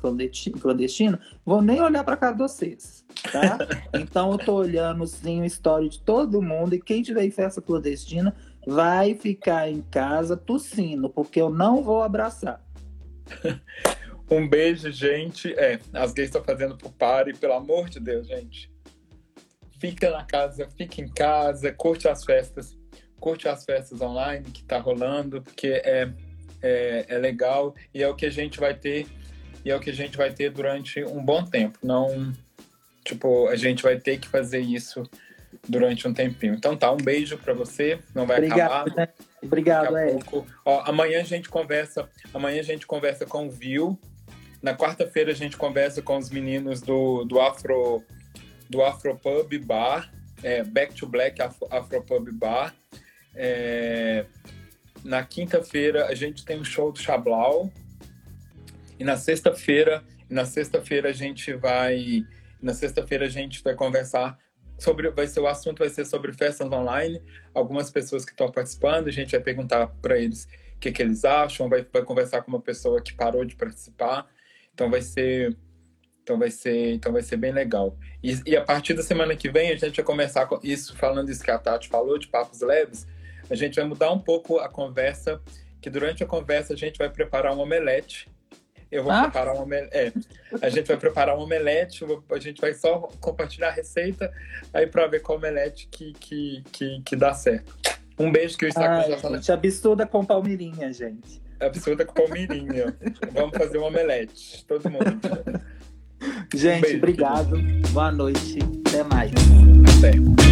clandestina, vou nem olhar para casa de vocês, tá? então eu tô olhando sim o história de todo mundo e quem tiver em festa clandestina vai ficar em casa tossindo, porque eu não vou abraçar. um beijo, gente. É, as gays estão fazendo pro pare, pelo amor de Deus, gente fica na casa, fica em casa, curte as festas, curte as festas online que tá rolando, porque é, é, é legal e é o que a gente vai ter e é o que a gente vai ter durante um bom tempo. Não, tipo, a gente vai ter que fazer isso durante um tempinho. Então tá, um beijo para você, não vai Obrigado, acabar. Né? Obrigado, é. Ó, amanhã a gente conversa, amanhã a gente conversa com o Vil. Na quarta-feira a gente conversa com os meninos do, do Afro do Afropub Bar, é, Back to Black Afro, Afropub Bar. É, na quinta-feira a gente tem um show do Chablau. E na sexta-feira, na sexta-feira a gente vai, na sexta-feira a gente vai conversar sobre, vai ser o assunto vai ser sobre festas online. Algumas pessoas que estão participando, a gente vai perguntar para eles o que, que eles acham, vai, vai conversar com uma pessoa que parou de participar. Então vai ser então vai ser, então vai ser bem legal. E, e, a partir da semana que vem a gente vai começar com isso, falando isso que a Tati falou, de papos leves, a gente vai mudar um pouco a conversa, que durante a conversa a gente vai preparar um omelete. Eu vou ah. preparar um omelete. É, a gente vai preparar um omelete, a gente vai só compartilhar a receita aí para ver qual omelete que, que, que, que dá certo. Um beijo que o Instagram já falou. Gente, absurda com palmeirinha, gente. Absurda com palmeirinha. Vamos fazer um omelete, todo mundo. Gente, um obrigado. Boa noite. Até mais. Até.